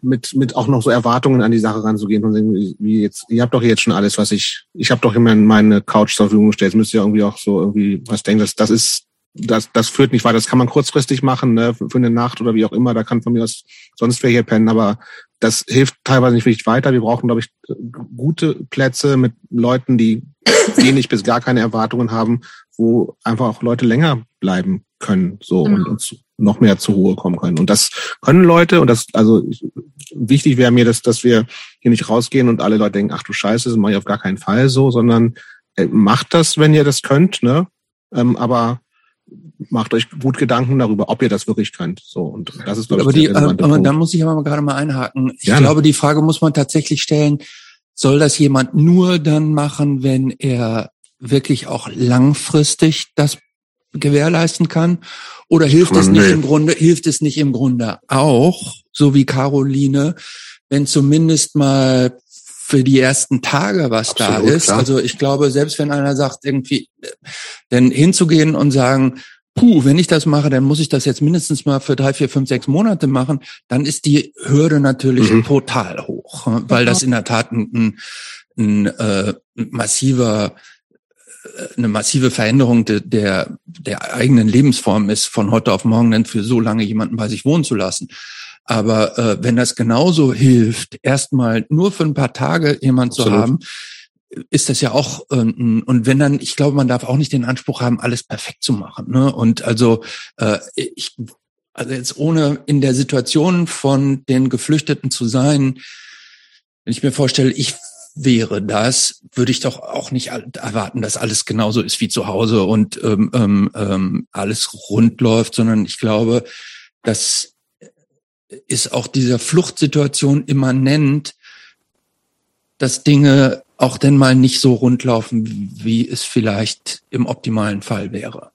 mit, mit auch noch so Erwartungen an die Sache ranzugehen und wie jetzt, ihr habt doch jetzt schon alles, was ich, ich habe doch immer meine Couch zur Verfügung gestellt. Jetzt müsst ihr irgendwie auch so irgendwie was denken, das, das ist, das, das führt nicht weiter. Das kann man kurzfristig machen, ne, für eine Nacht oder wie auch immer. Da kann von mir aus sonst wer hier pennen, aber das hilft teilweise nicht wirklich weiter. Wir brauchen, glaube ich, gute Plätze mit Leuten, die wenig bis gar keine Erwartungen haben, wo einfach auch Leute länger bleiben können, so mhm. und, und noch mehr zur Ruhe kommen können. Und das können Leute, und das, also ich, wichtig wäre mir, dass, dass wir hier nicht rausgehen und alle Leute denken, ach du Scheiße, das mache ich auf gar keinen Fall so, sondern äh, macht das, wenn ihr das könnt, ne? Ähm, aber macht euch gut Gedanken darüber, ob ihr das wirklich könnt. So und das ist glaube ich aber die, äh, aber da muss ich aber gerade mal einhaken. Ich Gerne. glaube, die Frage muss man tatsächlich stellen: Soll das jemand nur dann machen, wenn er wirklich auch langfristig das gewährleisten kann? Oder hilft es nicht im Grunde, hilft es nicht im Grunde auch, so wie Caroline, wenn zumindest mal für die ersten Tage was Absolut, da ist. Klar. Also ich glaube, selbst wenn einer sagt, irgendwie, denn hinzugehen und sagen, puh, wenn ich das mache, dann muss ich das jetzt mindestens mal für drei, vier, fünf, sechs Monate machen, dann ist die Hürde natürlich mhm. total hoch, weil das in der Tat ein, ein, ein äh, massiver eine massive Veränderung de, der, der eigenen Lebensform ist, von heute auf morgen dann für so lange jemanden bei sich wohnen zu lassen. Aber äh, wenn das genauso hilft, erstmal nur für ein paar Tage jemand Absolut. zu haben, ist das ja auch, äh, und wenn dann, ich glaube, man darf auch nicht den Anspruch haben, alles perfekt zu machen. Ne? Und also äh, ich, also jetzt ohne in der Situation von den Geflüchteten zu sein, wenn ich mir vorstelle, ich wäre das, würde ich doch auch nicht erwarten, dass alles genauso ist wie zu Hause und ähm, ähm, ähm alles rund läuft, sondern ich glaube, das ist auch dieser Fluchtsituation immanent, dass Dinge auch denn mal nicht so rund laufen, wie es vielleicht im optimalen Fall wäre.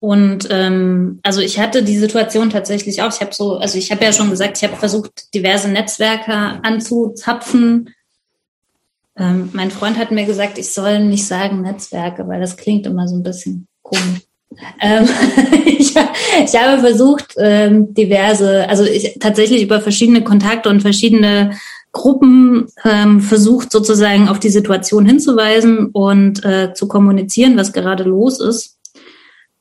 Und ähm, also ich hatte die Situation tatsächlich auch. Ich habe so, also ich habe ja schon gesagt, ich habe versucht, diverse Netzwerke anzuzapfen. Ähm, mein Freund hat mir gesagt, ich soll nicht sagen Netzwerke, weil das klingt immer so ein bisschen komisch. Ähm, ich, ich, habe versucht, ähm, diverse, also ich tatsächlich über verschiedene Kontakte und verschiedene Gruppen ähm, versucht sozusagen auf die Situation hinzuweisen und äh, zu kommunizieren, was gerade los ist.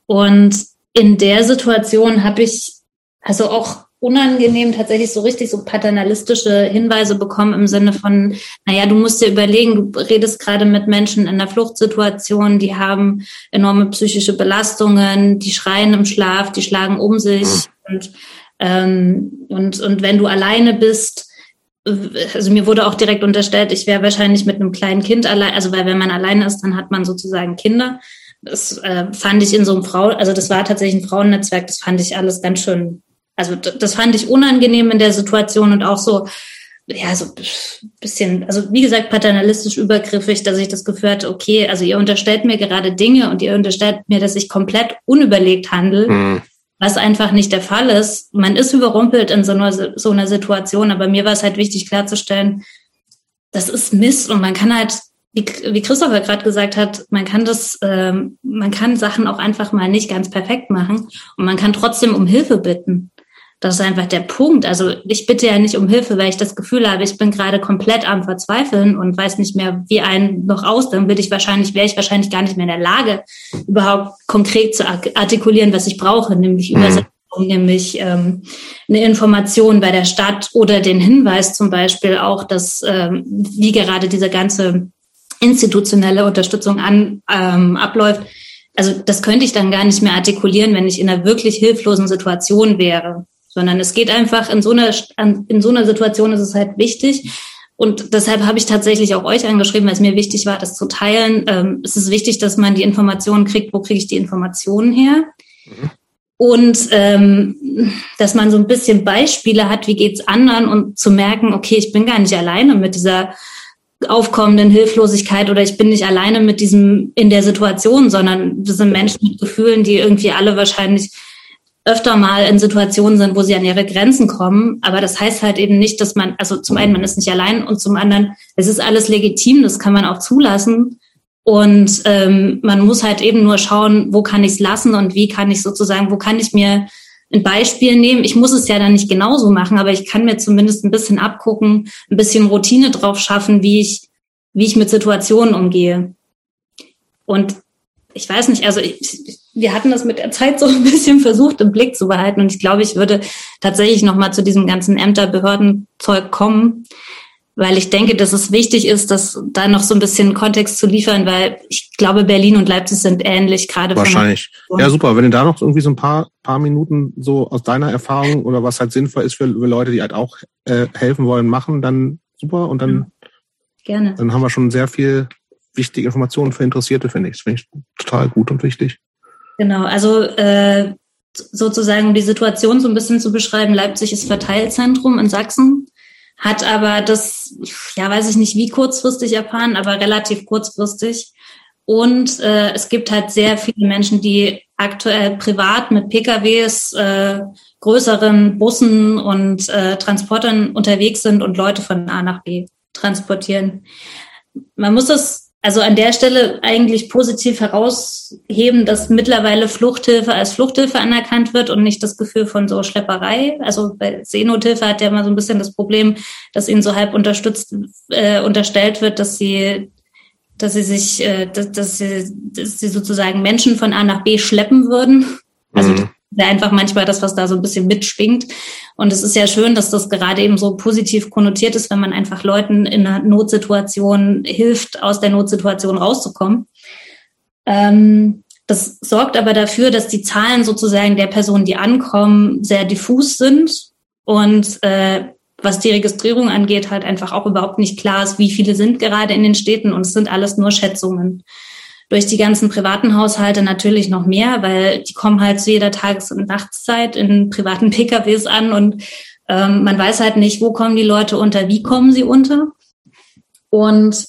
Und in der Situation habe ich also auch unangenehm tatsächlich so richtig so paternalistische Hinweise bekommen im Sinne von, naja, du musst dir überlegen, du redest gerade mit Menschen in einer Fluchtsituation, die haben enorme psychische Belastungen, die schreien im Schlaf, die schlagen um sich mhm. und, ähm, und, und wenn du alleine bist, also mir wurde auch direkt unterstellt, ich wäre wahrscheinlich mit einem kleinen Kind allein, also weil wenn man alleine ist, dann hat man sozusagen Kinder. Das äh, fand ich in so einem Frau, also das war tatsächlich ein Frauennetzwerk, das fand ich alles ganz schön, also das fand ich unangenehm in der Situation und auch so, ja, so bisschen, also wie gesagt, paternalistisch übergriffig, dass ich das Gefühl hatte, okay, also ihr unterstellt mir gerade Dinge und ihr unterstellt mir, dass ich komplett unüberlegt handle, mhm. Was einfach nicht der Fall ist. Man ist überrumpelt in so einer, so einer Situation, aber mir war es halt wichtig klarzustellen, das ist Mist und man kann halt wie, wie Christopher gerade gesagt hat, man kann das, ähm, man kann Sachen auch einfach mal nicht ganz perfekt machen und man kann trotzdem um Hilfe bitten. Das ist einfach der Punkt. Also ich bitte ja nicht um Hilfe, weil ich das Gefühl habe, ich bin gerade komplett am Verzweifeln und weiß nicht mehr, wie einen noch aus. Dann würde ich wahrscheinlich, wäre ich wahrscheinlich gar nicht mehr in der Lage, überhaupt konkret zu artikulieren, was ich brauche, nämlich mhm. Übersetzung, nämlich ähm, eine Information bei der Stadt oder den Hinweis zum Beispiel auch, dass ähm, wie gerade dieser ganze institutionelle Unterstützung an, ähm, abläuft. Also das könnte ich dann gar nicht mehr artikulieren, wenn ich in einer wirklich hilflosen Situation wäre. Sondern es geht einfach in so einer, in so einer Situation ist es halt wichtig. Und deshalb habe ich tatsächlich auch euch angeschrieben, weil es mir wichtig war, das zu teilen. Ähm, es ist wichtig, dass man die Informationen kriegt, wo kriege ich die Informationen her? Mhm. Und ähm, dass man so ein bisschen Beispiele hat, wie geht's anderen und zu merken, okay, ich bin gar nicht alleine mit dieser aufkommenden Hilflosigkeit oder ich bin nicht alleine mit diesem in der Situation, sondern wir sind Menschen mit Gefühlen, die irgendwie alle wahrscheinlich öfter mal in Situationen sind, wo sie an ihre Grenzen kommen. Aber das heißt halt eben nicht, dass man, also zum einen, man ist nicht allein und zum anderen, es ist alles legitim, das kann man auch zulassen. Und ähm, man muss halt eben nur schauen, wo kann ich es lassen und wie kann ich sozusagen, wo kann ich mir ein Beispiel nehmen. Ich muss es ja dann nicht genauso machen, aber ich kann mir zumindest ein bisschen abgucken, ein bisschen Routine drauf schaffen, wie ich, wie ich mit Situationen umgehe. Und ich weiß nicht, also ich, wir hatten das mit der Zeit so ein bisschen versucht im Blick zu behalten und ich glaube, ich würde tatsächlich noch mal zu diesem ganzen Ämter-Behörden-Zeug kommen, weil ich denke, dass es wichtig ist, dass da noch so ein bisschen Kontext zu liefern, weil ich glaube, Berlin und Leipzig sind ähnlich gerade. Wahrscheinlich. Ja, super. Wenn du da noch irgendwie so ein paar, paar Minuten so aus deiner Erfahrung oder was halt sinnvoll ist für, für Leute, die halt auch äh, helfen wollen, machen, dann super. Und dann, Gerne. dann haben wir schon sehr viel wichtige Informationen für Interessierte, finde ich. Das finde ich total gut und wichtig. Genau. Also, äh, sozusagen, um die Situation so ein bisschen zu beschreiben, Leipzig ist Verteilzentrum in Sachsen hat aber das, ja, weiß ich nicht, wie kurzfristig erfahren, aber relativ kurzfristig. Und äh, es gibt halt sehr viele Menschen, die aktuell privat mit PKWs, äh, größeren Bussen und äh, Transportern unterwegs sind und Leute von A nach B transportieren. Man muss das also an der Stelle eigentlich positiv herausheben, dass mittlerweile Fluchthilfe als Fluchthilfe anerkannt wird und nicht das Gefühl von so Schlepperei. Also bei Seenothilfe hat ja immer so ein bisschen das Problem, dass ihnen so halb unterstützt, äh, unterstellt wird, dass sie dass sie sich, äh, dass, dass, sie, dass sie sozusagen Menschen von A nach B schleppen würden. Also mhm. Wäre einfach manchmal das, was da so ein bisschen mitschwingt. Und es ist ja schön, dass das gerade eben so positiv konnotiert ist, wenn man einfach Leuten in einer Notsituation hilft, aus der Notsituation rauszukommen. Ähm, das sorgt aber dafür, dass die Zahlen sozusagen der Personen, die ankommen, sehr diffus sind und äh, was die Registrierung angeht, halt einfach auch überhaupt nicht klar ist, wie viele sind gerade in den Städten und es sind alles nur Schätzungen. Durch die ganzen privaten Haushalte natürlich noch mehr, weil die kommen halt zu jeder Tages- und Nachtszeit in privaten PKWs an und ähm, man weiß halt nicht, wo kommen die Leute unter, wie kommen sie unter. Und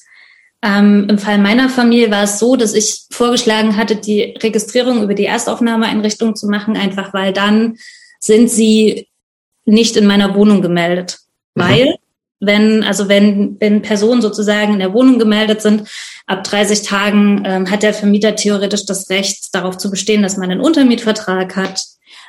ähm, Im Fall meiner Familie war es so, dass ich vorgeschlagen hatte, die Registrierung über die Erstaufnahmeeinrichtung zu machen, einfach weil dann sind sie nicht in meiner Wohnung gemeldet. Mhm. Weil, wenn, also wenn, wenn Personen sozusagen in der Wohnung gemeldet sind, ab 30 Tagen ähm, hat der Vermieter theoretisch das Recht, darauf zu bestehen, dass man einen Untermietvertrag hat,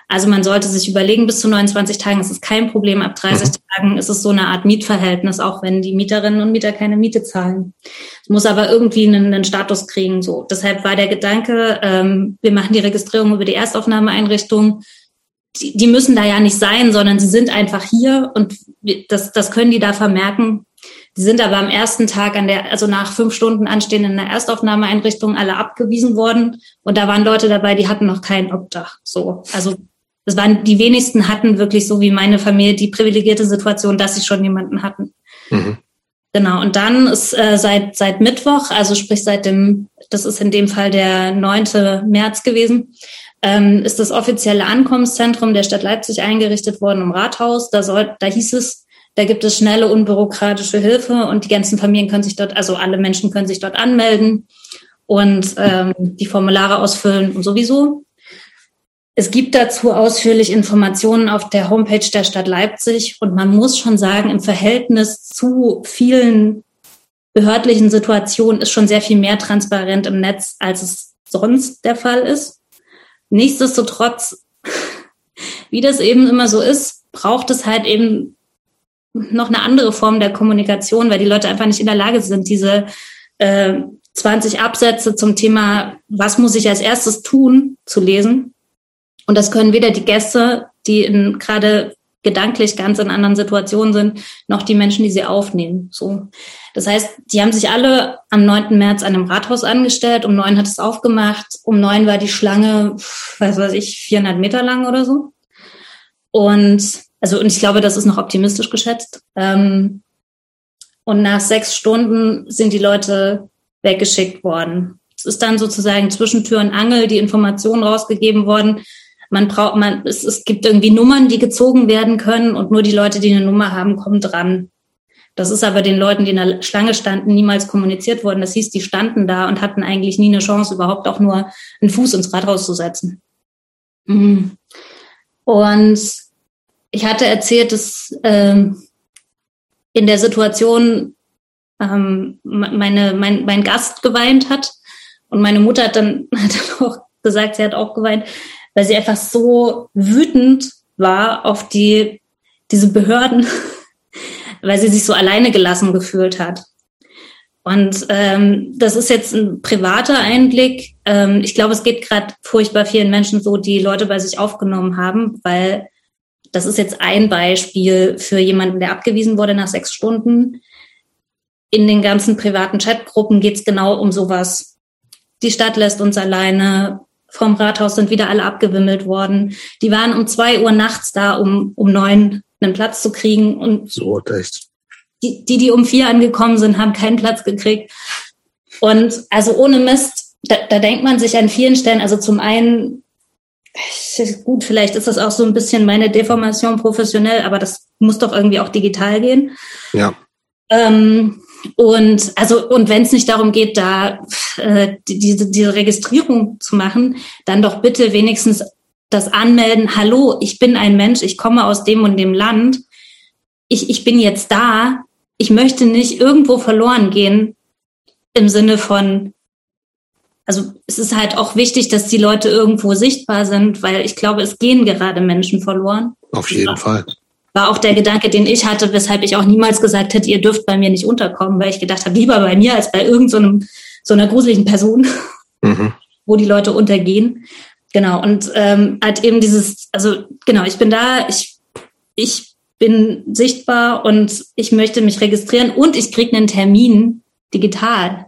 also man sollte sich überlegen, bis zu 29 Tagen ist es kein Problem, ab 30 mhm. Tagen ist es so eine Art Mietverhältnis, auch wenn die Mieterinnen und Mieter keine Miete zahlen. Es muss aber irgendwie einen, einen, Status kriegen. So, deshalb war der Gedanke, ähm, wir machen die Registrierung über die Erstaufnahmeeinrichtung. Die, die müssen da ja nicht sein, sondern sie sind einfach hier und das, das können die da vermerken. Die sind aber am ersten Tag an der, also nach fünf Stunden Anstehen in der Erstaufnahmeeinrichtung alle abgewiesen worden. Und da waren Leute dabei, die hatten noch kein Obdach. So, also das waren die wenigsten hatten wirklich so wie meine Familie die privilegierte Situation, dass sie schon jemanden hatten. Mhm. Genau. Und dann ist äh, seit seit Mittwoch, also sprich seit dem, das ist in dem Fall der 9. März gewesen, ähm, ist das offizielle Ankommenszentrum der Stadt Leipzig eingerichtet worden im Rathaus. Da soll, da hieß es, da gibt es schnelle, unbürokratische Hilfe und die ganzen Familien können sich dort, also alle Menschen können sich dort anmelden und ähm, die Formulare ausfüllen und sowieso. Es gibt dazu ausführlich Informationen auf der Homepage der Stadt Leipzig und man muss schon sagen, im Verhältnis zu vielen behördlichen Situationen ist schon sehr viel mehr transparent im Netz, als es sonst der Fall ist. Nichtsdestotrotz, wie das eben immer so ist, braucht es halt eben noch eine andere Form der Kommunikation, weil die Leute einfach nicht in der Lage sind, diese äh, 20 Absätze zum Thema, was muss ich als erstes tun, zu lesen. Und das können weder die Gäste, die in gerade gedanklich ganz in anderen Situationen sind, noch die Menschen, die sie aufnehmen. So. Das heißt, die haben sich alle am 9. März an einem Rathaus angestellt. Um neun hat es aufgemacht. Um neun war die Schlange, was weiß ich, 400 Meter lang oder so. Und, also, und ich glaube, das ist noch optimistisch geschätzt. Ähm, und nach sechs Stunden sind die Leute weggeschickt worden. Es ist dann sozusagen zwischen Tür und Angel die Information rausgegeben worden, man braucht, man, es, es gibt irgendwie Nummern, die gezogen werden können und nur die Leute, die eine Nummer haben, kommen dran. Das ist aber den Leuten, die in der Schlange standen, niemals kommuniziert worden. Das hieß, die standen da und hatten eigentlich nie eine Chance, überhaupt auch nur einen Fuß ins Rathaus zu setzen. Mhm. Und ich hatte erzählt, dass ähm, in der Situation ähm, meine, mein, mein Gast geweint hat. Und meine Mutter hat dann, hat dann auch gesagt, sie hat auch geweint, weil sie einfach so wütend war auf die, diese Behörden, weil sie sich so alleine gelassen gefühlt hat. Und ähm, das ist jetzt ein privater Einblick. Ähm, ich glaube, es geht gerade furchtbar vielen Menschen so, die Leute bei sich aufgenommen haben, weil das ist jetzt ein Beispiel für jemanden, der abgewiesen wurde nach sechs Stunden. In den ganzen privaten Chatgruppen geht es genau um sowas. Die Stadt lässt uns alleine, vom Rathaus sind wieder alle abgewimmelt worden. Die waren um zwei Uhr nachts da, um um neun einen Platz zu kriegen. Und so echt. Die, die, die um vier angekommen sind, haben keinen Platz gekriegt. Und also ohne Mist, da, da denkt man sich an vielen Stellen, also zum einen, gut, vielleicht ist das auch so ein bisschen meine Deformation professionell, aber das muss doch irgendwie auch digital gehen. Ja. Ähm, und also und wenn es nicht darum geht, da äh, diese diese Registrierung zu machen, dann doch bitte wenigstens das Anmelden. Hallo, ich bin ein Mensch, ich komme aus dem und dem Land. Ich ich bin jetzt da. Ich möchte nicht irgendwo verloren gehen im Sinne von also es ist halt auch wichtig, dass die Leute irgendwo sichtbar sind, weil ich glaube, es gehen gerade Menschen verloren. Auf jeden ja. Fall war auch der Gedanke, den ich hatte, weshalb ich auch niemals gesagt hätte, ihr dürft bei mir nicht unterkommen, weil ich gedacht habe, lieber bei mir als bei irgendeinem so, so einer gruseligen Person, mhm. wo die Leute untergehen. genau. Und ähm, halt eben dieses, also genau, ich bin da, ich, ich bin sichtbar und ich möchte mich registrieren und ich kriege einen Termin digital.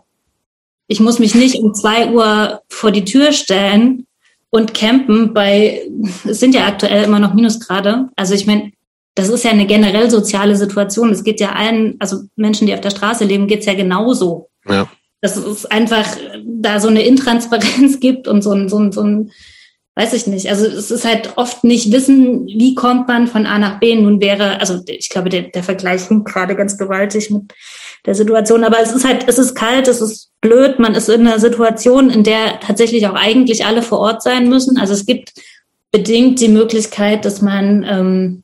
Ich muss mich nicht um zwei Uhr vor die Tür stellen und campen bei, es sind ja aktuell immer noch Minusgrade. Also ich meine, das ist ja eine generell soziale Situation. Es geht ja allen, also Menschen, die auf der Straße leben, geht's ja genauso. Ja. Dass es einfach da so eine Intransparenz gibt und so ein, so ein, so ein, weiß ich nicht. Also es ist halt oft nicht wissen, wie kommt man von A nach B. Nun wäre, also ich glaube, der, der Vergleich hinkt gerade ganz gewaltig mit der Situation. Aber es ist halt, es ist kalt, es ist blöd, man ist in einer Situation, in der tatsächlich auch eigentlich alle vor Ort sein müssen. Also es gibt bedingt die Möglichkeit, dass man ähm,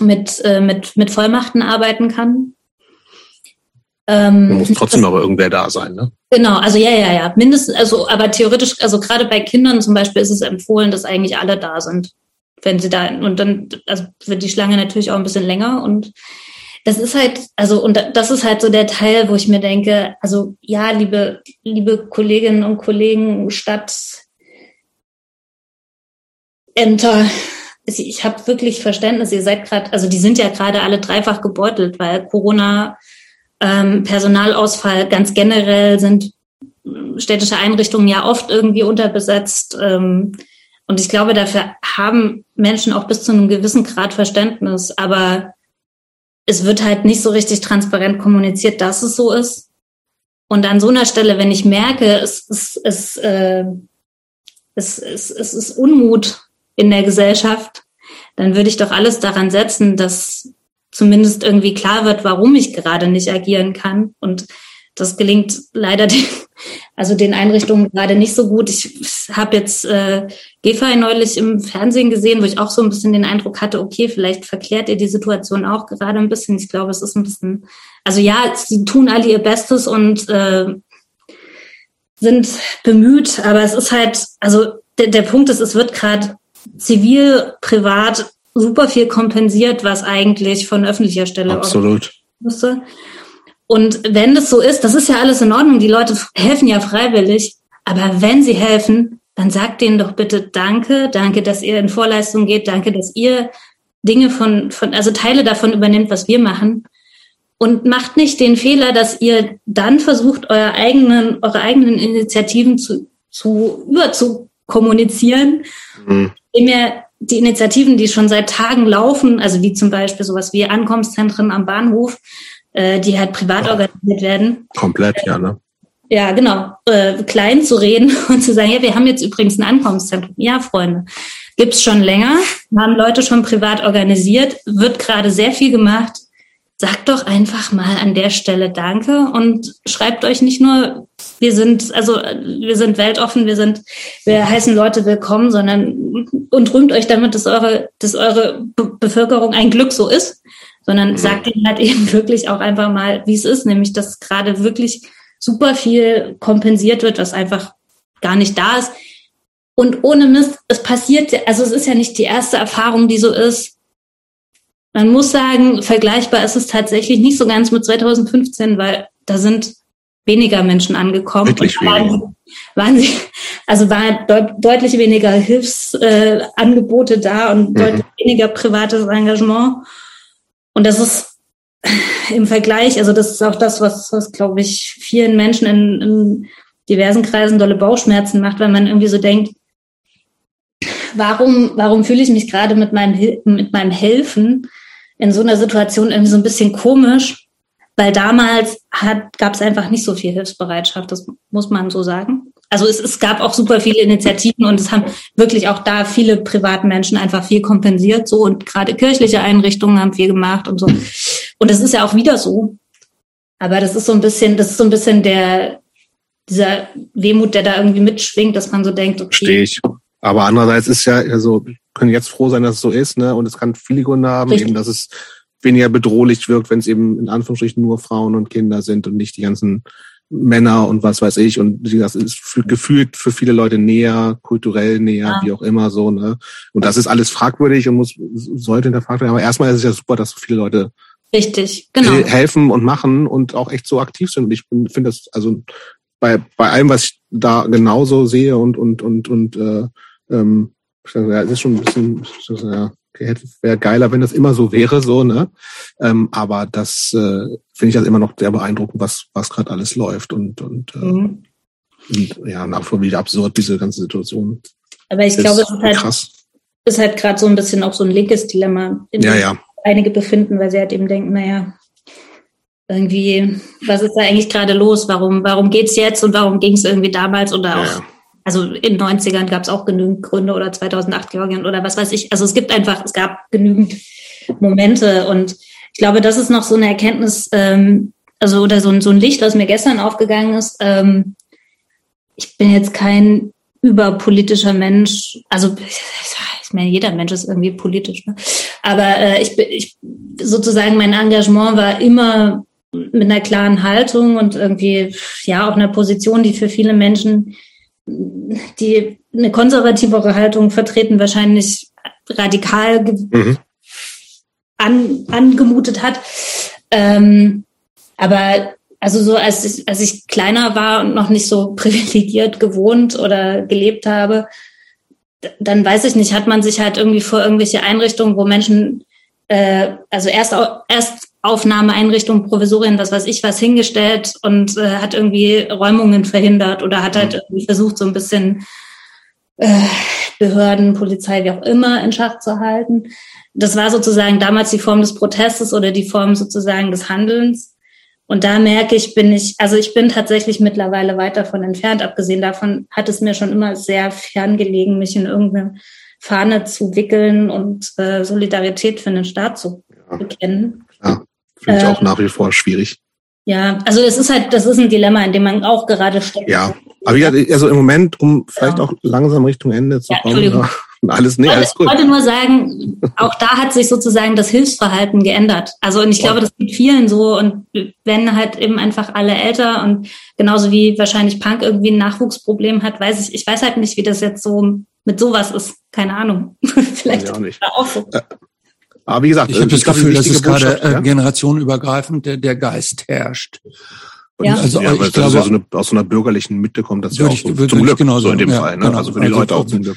mit, äh, mit, mit Vollmachten arbeiten kann. Ähm, muss trotzdem das, aber irgendwer da sein, ne? Genau, also ja, ja, ja. Mindestens, also aber theoretisch, also gerade bei Kindern zum Beispiel ist es empfohlen, dass eigentlich alle da sind. Wenn sie da, und dann, also wird die Schlange natürlich auch ein bisschen länger und das ist halt, also, und das ist halt so der Teil, wo ich mir denke, also ja, liebe, liebe Kolleginnen und Kollegen, Stadt, Ämter, ich habe wirklich Verständnis, ihr seid gerade, also die sind ja gerade alle dreifach gebeutelt, weil Corona, ähm, Personalausfall ganz generell sind städtische Einrichtungen ja oft irgendwie unterbesetzt. Ähm, und ich glaube, dafür haben Menschen auch bis zu einem gewissen Grad Verständnis. Aber es wird halt nicht so richtig transparent kommuniziert, dass es so ist. Und an so einer Stelle, wenn ich merke, es, es, es, äh, es, es, es ist Unmut in der Gesellschaft, dann würde ich doch alles daran setzen, dass zumindest irgendwie klar wird, warum ich gerade nicht agieren kann. Und das gelingt leider den, also den Einrichtungen gerade nicht so gut. Ich habe jetzt äh, GEFA neulich im Fernsehen gesehen, wo ich auch so ein bisschen den Eindruck hatte, okay, vielleicht verklärt ihr die Situation auch gerade ein bisschen. Ich glaube, es ist ein bisschen, also ja, sie tun alle ihr Bestes und äh, sind bemüht, aber es ist halt, also der, der Punkt ist, es wird gerade zivil, privat super viel kompensiert, was eigentlich von öffentlicher Stelle Absolut. müsste. Und wenn das so ist, das ist ja alles in Ordnung. Die Leute helfen ja freiwillig. Aber wenn sie helfen, dann sagt denen doch bitte Danke, danke, dass ihr in Vorleistung geht, danke, dass ihr Dinge von, von, also Teile davon übernimmt, was wir machen. Und macht nicht den Fehler, dass ihr dann versucht, eure eigenen, eure eigenen Initiativen zu, zu überzukommunizieren, mhm. Ihr die Initiativen, die schon seit Tagen laufen, also wie zum Beispiel sowas wie Ankommenszentren am Bahnhof, äh, die halt privat ja. organisiert werden. Komplett, ja, ne? Ja, genau. Äh, klein zu reden und zu sagen, ja, wir haben jetzt übrigens ein Ankommenszentrum. Ja, Freunde, gibt's schon länger, haben Leute schon privat organisiert, wird gerade sehr viel gemacht. Sagt doch einfach mal an der Stelle Danke und schreibt euch nicht nur, wir sind, also wir sind weltoffen, wir sind, wir heißen Leute willkommen, sondern und rühmt euch damit, dass eure, dass eure Bevölkerung ein Glück so ist, sondern mhm. sagt ihnen halt eben wirklich auch einfach mal, wie es ist, nämlich dass gerade wirklich super viel kompensiert wird, was einfach gar nicht da ist. Und ohne Mist, es passiert, also es ist ja nicht die erste Erfahrung, die so ist. Man muss sagen, vergleichbar ist es tatsächlich nicht so ganz mit 2015, weil da sind weniger Menschen angekommen. Wirklich waren, waren sie, also war deut deutlich weniger Hilfsangebote äh, da und mhm. deutlich weniger privates Engagement. Und das ist im Vergleich, also das ist auch das, was, was glaube ich, vielen Menschen in, in diversen Kreisen dolle Bauchschmerzen macht, weil man irgendwie so denkt, warum, warum fühle ich mich gerade mit meinem, mit meinem Helfen in so einer Situation irgendwie so ein bisschen komisch, weil damals gab es einfach nicht so viel Hilfsbereitschaft, das muss man so sagen also es, es gab auch super viele Initiativen und es haben wirklich auch da viele Privatmenschen einfach viel kompensiert so und gerade kirchliche Einrichtungen haben viel gemacht und so. Und das ist ja auch wieder so. Aber das ist so ein bisschen, das ist so ein bisschen der, dieser Wehmut, der da irgendwie mitschwingt, dass man so denkt, okay. Verstehe ich. Aber andererseits ist ja, also, können jetzt froh sein, dass es so ist, ne? Und es kann viele Gründe haben, Richtig. eben, dass es weniger bedrohlich wirkt, wenn es eben in Anführungsstrichen nur Frauen und Kinder sind und nicht die ganzen Männer und was weiß ich. Und das ist gefühlt für viele Leute näher, kulturell näher, ja. wie auch immer so. Ne? Und das ist alles fragwürdig und muss sollte hinterfragt werden. Aber erstmal ist es ja super, dass so viele Leute Richtig, genau. helfen und machen und auch echt so aktiv sind. Und ich finde das, also bei, bei allem, was ich da genauso sehe und, und, und, und äh, Ähm, ja, es ist schon ein bisschen, ja, wäre geiler, wenn das immer so wäre, so, ne? Ähm, aber das äh, finde ich das immer noch sehr beeindruckend, was, was gerade alles läuft und, und, äh, mhm. und ja, nach wie vor wieder absurd, diese ganze Situation. Aber ich glaube, es ist halt, krass. ist halt gerade so ein bisschen auch so ein linkes Dilemma, in ja, ja. einige befinden, weil sie halt eben denken, naja, irgendwie, was ist da eigentlich gerade los? Warum, warum geht's jetzt und warum ging es irgendwie damals oder auch, ja, also in 90ern gab es auch genügend Gründe oder 2008 Georgien oder was weiß ich. Also es gibt einfach, es gab genügend Momente und ich glaube, das ist noch so eine Erkenntnis, ähm, also oder so ein, so ein Licht, was mir gestern aufgegangen ist. Ähm, ich bin jetzt kein überpolitischer Mensch, also ich meine, jeder Mensch ist irgendwie politisch, ne? aber äh, ich, ich sozusagen mein Engagement war immer mit einer klaren Haltung und irgendwie ja auch einer Position, die für viele Menschen, die eine konservativere Haltung vertreten, wahrscheinlich radikal mhm. an, angemutet hat. Ähm, aber also so als ich, als ich kleiner war und noch nicht so privilegiert gewohnt oder gelebt habe, dann weiß ich nicht, hat man sich halt irgendwie vor irgendwelche Einrichtungen, wo Menschen, äh, also erst, erst Aufnahmeeinrichtungen, Provisorien, was weiß ich was, hingestellt und äh, hat irgendwie Räumungen verhindert oder hat halt mhm. irgendwie versucht, so ein bisschen äh, Behörden, Polizei, wie auch immer in Schach zu halten. Das war sozusagen damals die Form des Protestes oder die Form sozusagen des Handelns. Und da merke ich, bin ich, also ich bin tatsächlich mittlerweile weit davon entfernt. Abgesehen davon hat es mir schon immer sehr fern gelegen, mich in irgendeine Fahne zu wickeln und äh, Solidarität für den Staat zu bekennen. Ja, finde ich äh, auch nach wie vor schwierig. Ja, also es ist halt, das ist ein Dilemma, in dem man auch gerade steckt. Ja, aber ja, also im Moment, um vielleicht ja. auch langsam Richtung Ende zu ja, kommen, alles, nee, alles gut. Ich wollte nur sagen, auch da hat sich sozusagen das Hilfsverhalten geändert. Also und ich glaube, das geht vielen so und wenn halt eben einfach alle älter und genauso wie wahrscheinlich Punk irgendwie ein Nachwuchsproblem hat, weiß ich, ich weiß halt nicht, wie das jetzt so mit sowas ist. Keine Ahnung. Vielleicht auch nicht. Auch so. Äh, aber wie gesagt, ich habe das Gefühl, dass es gerade äh, ja? generationenübergreifend der, der Geist herrscht. Und ja. Also, ja, ich glaube, ja so eine, aus so einer bürgerlichen Mitte kommt das ja auch so, ich, zum Glück genau so in dem ja, Fall. Ne? Genau. Also für die also, Leute auch zum Glück.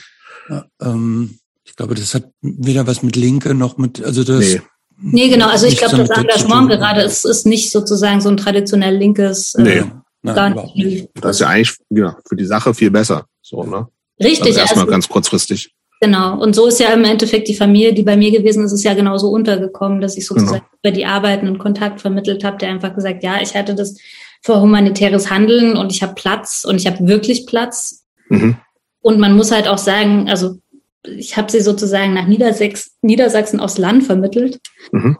Ja, ähm, ich glaube, das hat weder was mit Linke noch mit, also das. Nee. Nee, genau. Also ich glaube, das Engagement gerade ist, ist nicht sozusagen so ein traditionell linkes. Äh, nee, nein, nicht. Das ist ja eigentlich ja, für die Sache viel besser. So, ne? Richtig. Also erstmal also, ganz kurzfristig. Genau. Und so ist ja im Endeffekt die Familie, die bei mir gewesen ist, ist ja genauso untergekommen, dass ich sozusagen genau. über die Arbeiten und Kontakt vermittelt habe, der einfach gesagt, ja, ich hatte das für humanitäres Handeln und ich habe Platz und ich habe wirklich Platz. Mhm. Und man muss halt auch sagen, also ich habe sie sozusagen nach Niedersachs Niedersachsen aufs Land vermittelt. Mhm.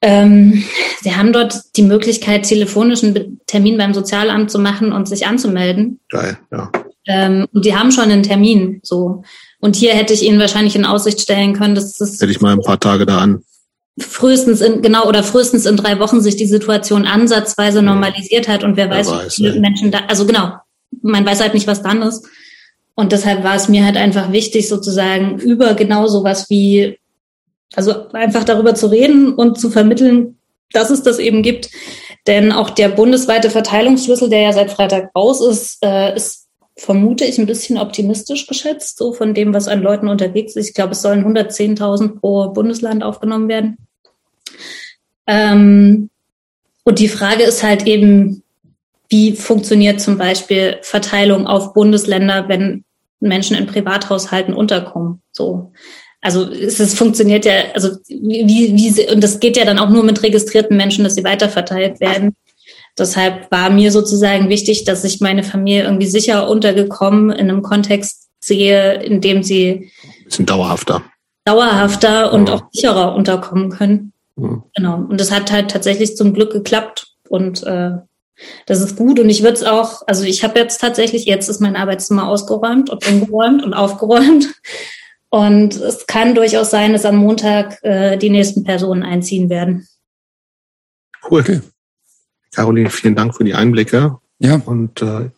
Ähm, sie haben dort die Möglichkeit, telefonischen Termin beim Sozialamt zu machen und sich anzumelden. Geil, ja. Ähm, und die haben schon einen Termin, so. Und hier hätte ich Ihnen wahrscheinlich in Aussicht stellen können, dass das. Hätte ich mal ein paar Tage da an. Frühestens in, genau, oder frühestens in drei Wochen sich die Situation ansatzweise normalisiert hat und wer, wer weiß, weiß, wie viele Menschen da, also genau, man weiß halt nicht, was dann ist. Und deshalb war es mir halt einfach wichtig, sozusagen über genau sowas wie, also einfach darüber zu reden und zu vermitteln, dass es das eben gibt. Denn auch der bundesweite Verteilungsschlüssel, der ja seit Freitag raus ist, äh, ist, vermute ich, ein bisschen optimistisch geschätzt, so von dem, was an Leuten unterwegs ist. Ich glaube, es sollen 110.000 pro Bundesland aufgenommen werden. Ähm, und die Frage ist halt eben, wie funktioniert zum Beispiel Verteilung auf Bundesländer, wenn Menschen in Privathaushalten unterkommen. So. Also es, funktioniert ja, also wie, wie und das geht ja dann auch nur mit registrierten Menschen, dass sie weiterverteilt werden. Deshalb war mir sozusagen wichtig, dass ich meine Familie irgendwie sicher untergekommen in einem Kontext sehe, in dem sie bisschen dauerhafter. Dauerhafter und ja. auch sicherer unterkommen können. Ja. Genau. Und das hat halt tatsächlich zum Glück geklappt. Und äh, das ist gut und ich würde es auch, also ich habe jetzt tatsächlich, jetzt ist mein Arbeitszimmer ausgeräumt und umgeräumt und aufgeräumt. Und es kann durchaus sein, dass am Montag äh, die nächsten Personen einziehen werden. Cool. Okay. Caroline, vielen Dank für die Einblicke. Ja. Und, äh,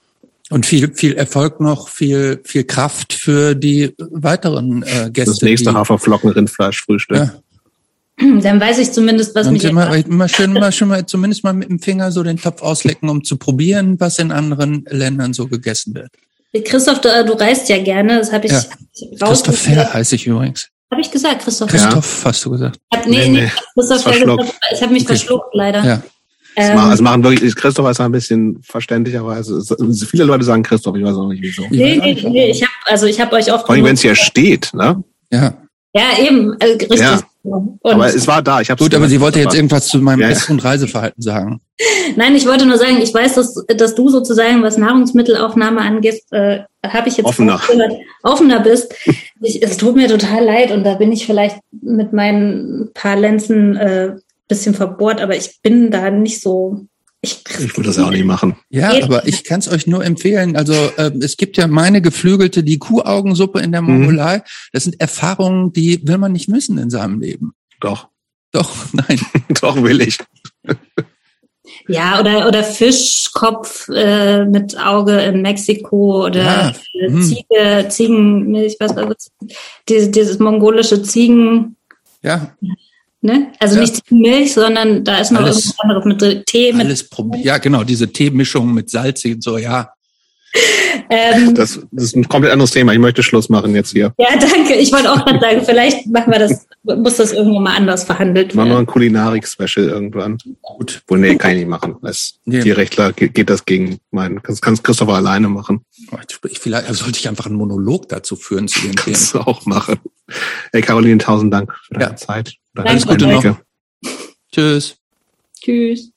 und viel, viel Erfolg noch, viel, viel Kraft für die weiteren äh, Gäste. Das nächste Haferflocken Rindfleisch Frühstück. Ja. Dann weiß ich zumindest, was und mich immer, immer schön mal schon mal zumindest mal mit dem Finger so den Topf auslecken, um zu probieren, was in anderen Ländern so gegessen wird. Christoph, du, du reist ja gerne, das habe ich, ja. Christoph Fair heiße ich übrigens. Habe ich gesagt, Christoph? Christoph, hast du gesagt. Hab, nee, Nee, nee. Christoph ich habe mich Okay. verschluckt, leider. Ja. Es Ähm, machen, es machen wirklich, Christoph ist ein bisschen verständlicherweise. es- Viele Leute sagen Christoph, ich weiß auch nicht wieso. nee, nee, nee, ich habe also ich habe euch oft Vor allem, wenn es hier steht, ne? Ja. Ja, eben, äh, richtig. Ja. Und Aber es war da. Ich hab's Gut, aber sie wollte jetzt irgendwas zu meinem Ja, ja. Ess- und Reiseverhalten sagen. Nein, ich wollte nur sagen, ich weiß, dass, dass du sozusagen, was Nahrungsmittelaufnahme angeht, äh, habe ich jetzt Offener. aufgehört, offener bist. Ich, es tut mir total leid und da bin ich vielleicht mit meinen paar Lenzen äh, bisschen verbohrt, aber ich bin da nicht so. Ich, Ich würde das ja auch nicht machen. Ja, aber ich kann es euch nur empfehlen. Also äh, es gibt ja meine geflügelte, die Kuhaugensuppe in der Mhm. Mongolei. Das sind Erfahrungen, die will man nicht missen in seinem Leben. Doch, Doch, nein. doch will ich. Ja, oder, oder Fischkopf äh, mit Auge in Mexiko oder Ja, hm. Ziege, Ziegenmilch, was war das? Dieses, dieses mongolische Ziegen, Ja, ne? Also Ja. nicht Ziegenmilch, sondern da ist noch Alles- irgendwas anderes mit. Tee, mit alles probiert. Ja, genau, diese Teemischung mit salzig und so, ja. ähm, Das, das ist ein komplett anderes Thema. Ich möchte Schluss machen jetzt hier. Ja, danke. Ich wollte auch gerade sagen, vielleicht machen wir das, muss das irgendwann mal anders verhandelt Machen wir werden. ein Kulinarik-Special irgendwann. Gut. Wohl, nee, kann ich nicht machen. Als Nee. Tierrechtler geht, geht das gegen meinen. Das kann Christopher alleine machen. Ich, vielleicht also sollte ich einfach einen Monolog dazu führen zu den Themen. Kannst du auch machen. Hey Caroline, tausand Dank für deine Ja. Zeit. Deine Alles Gute noch. Tschüss. Tschüss.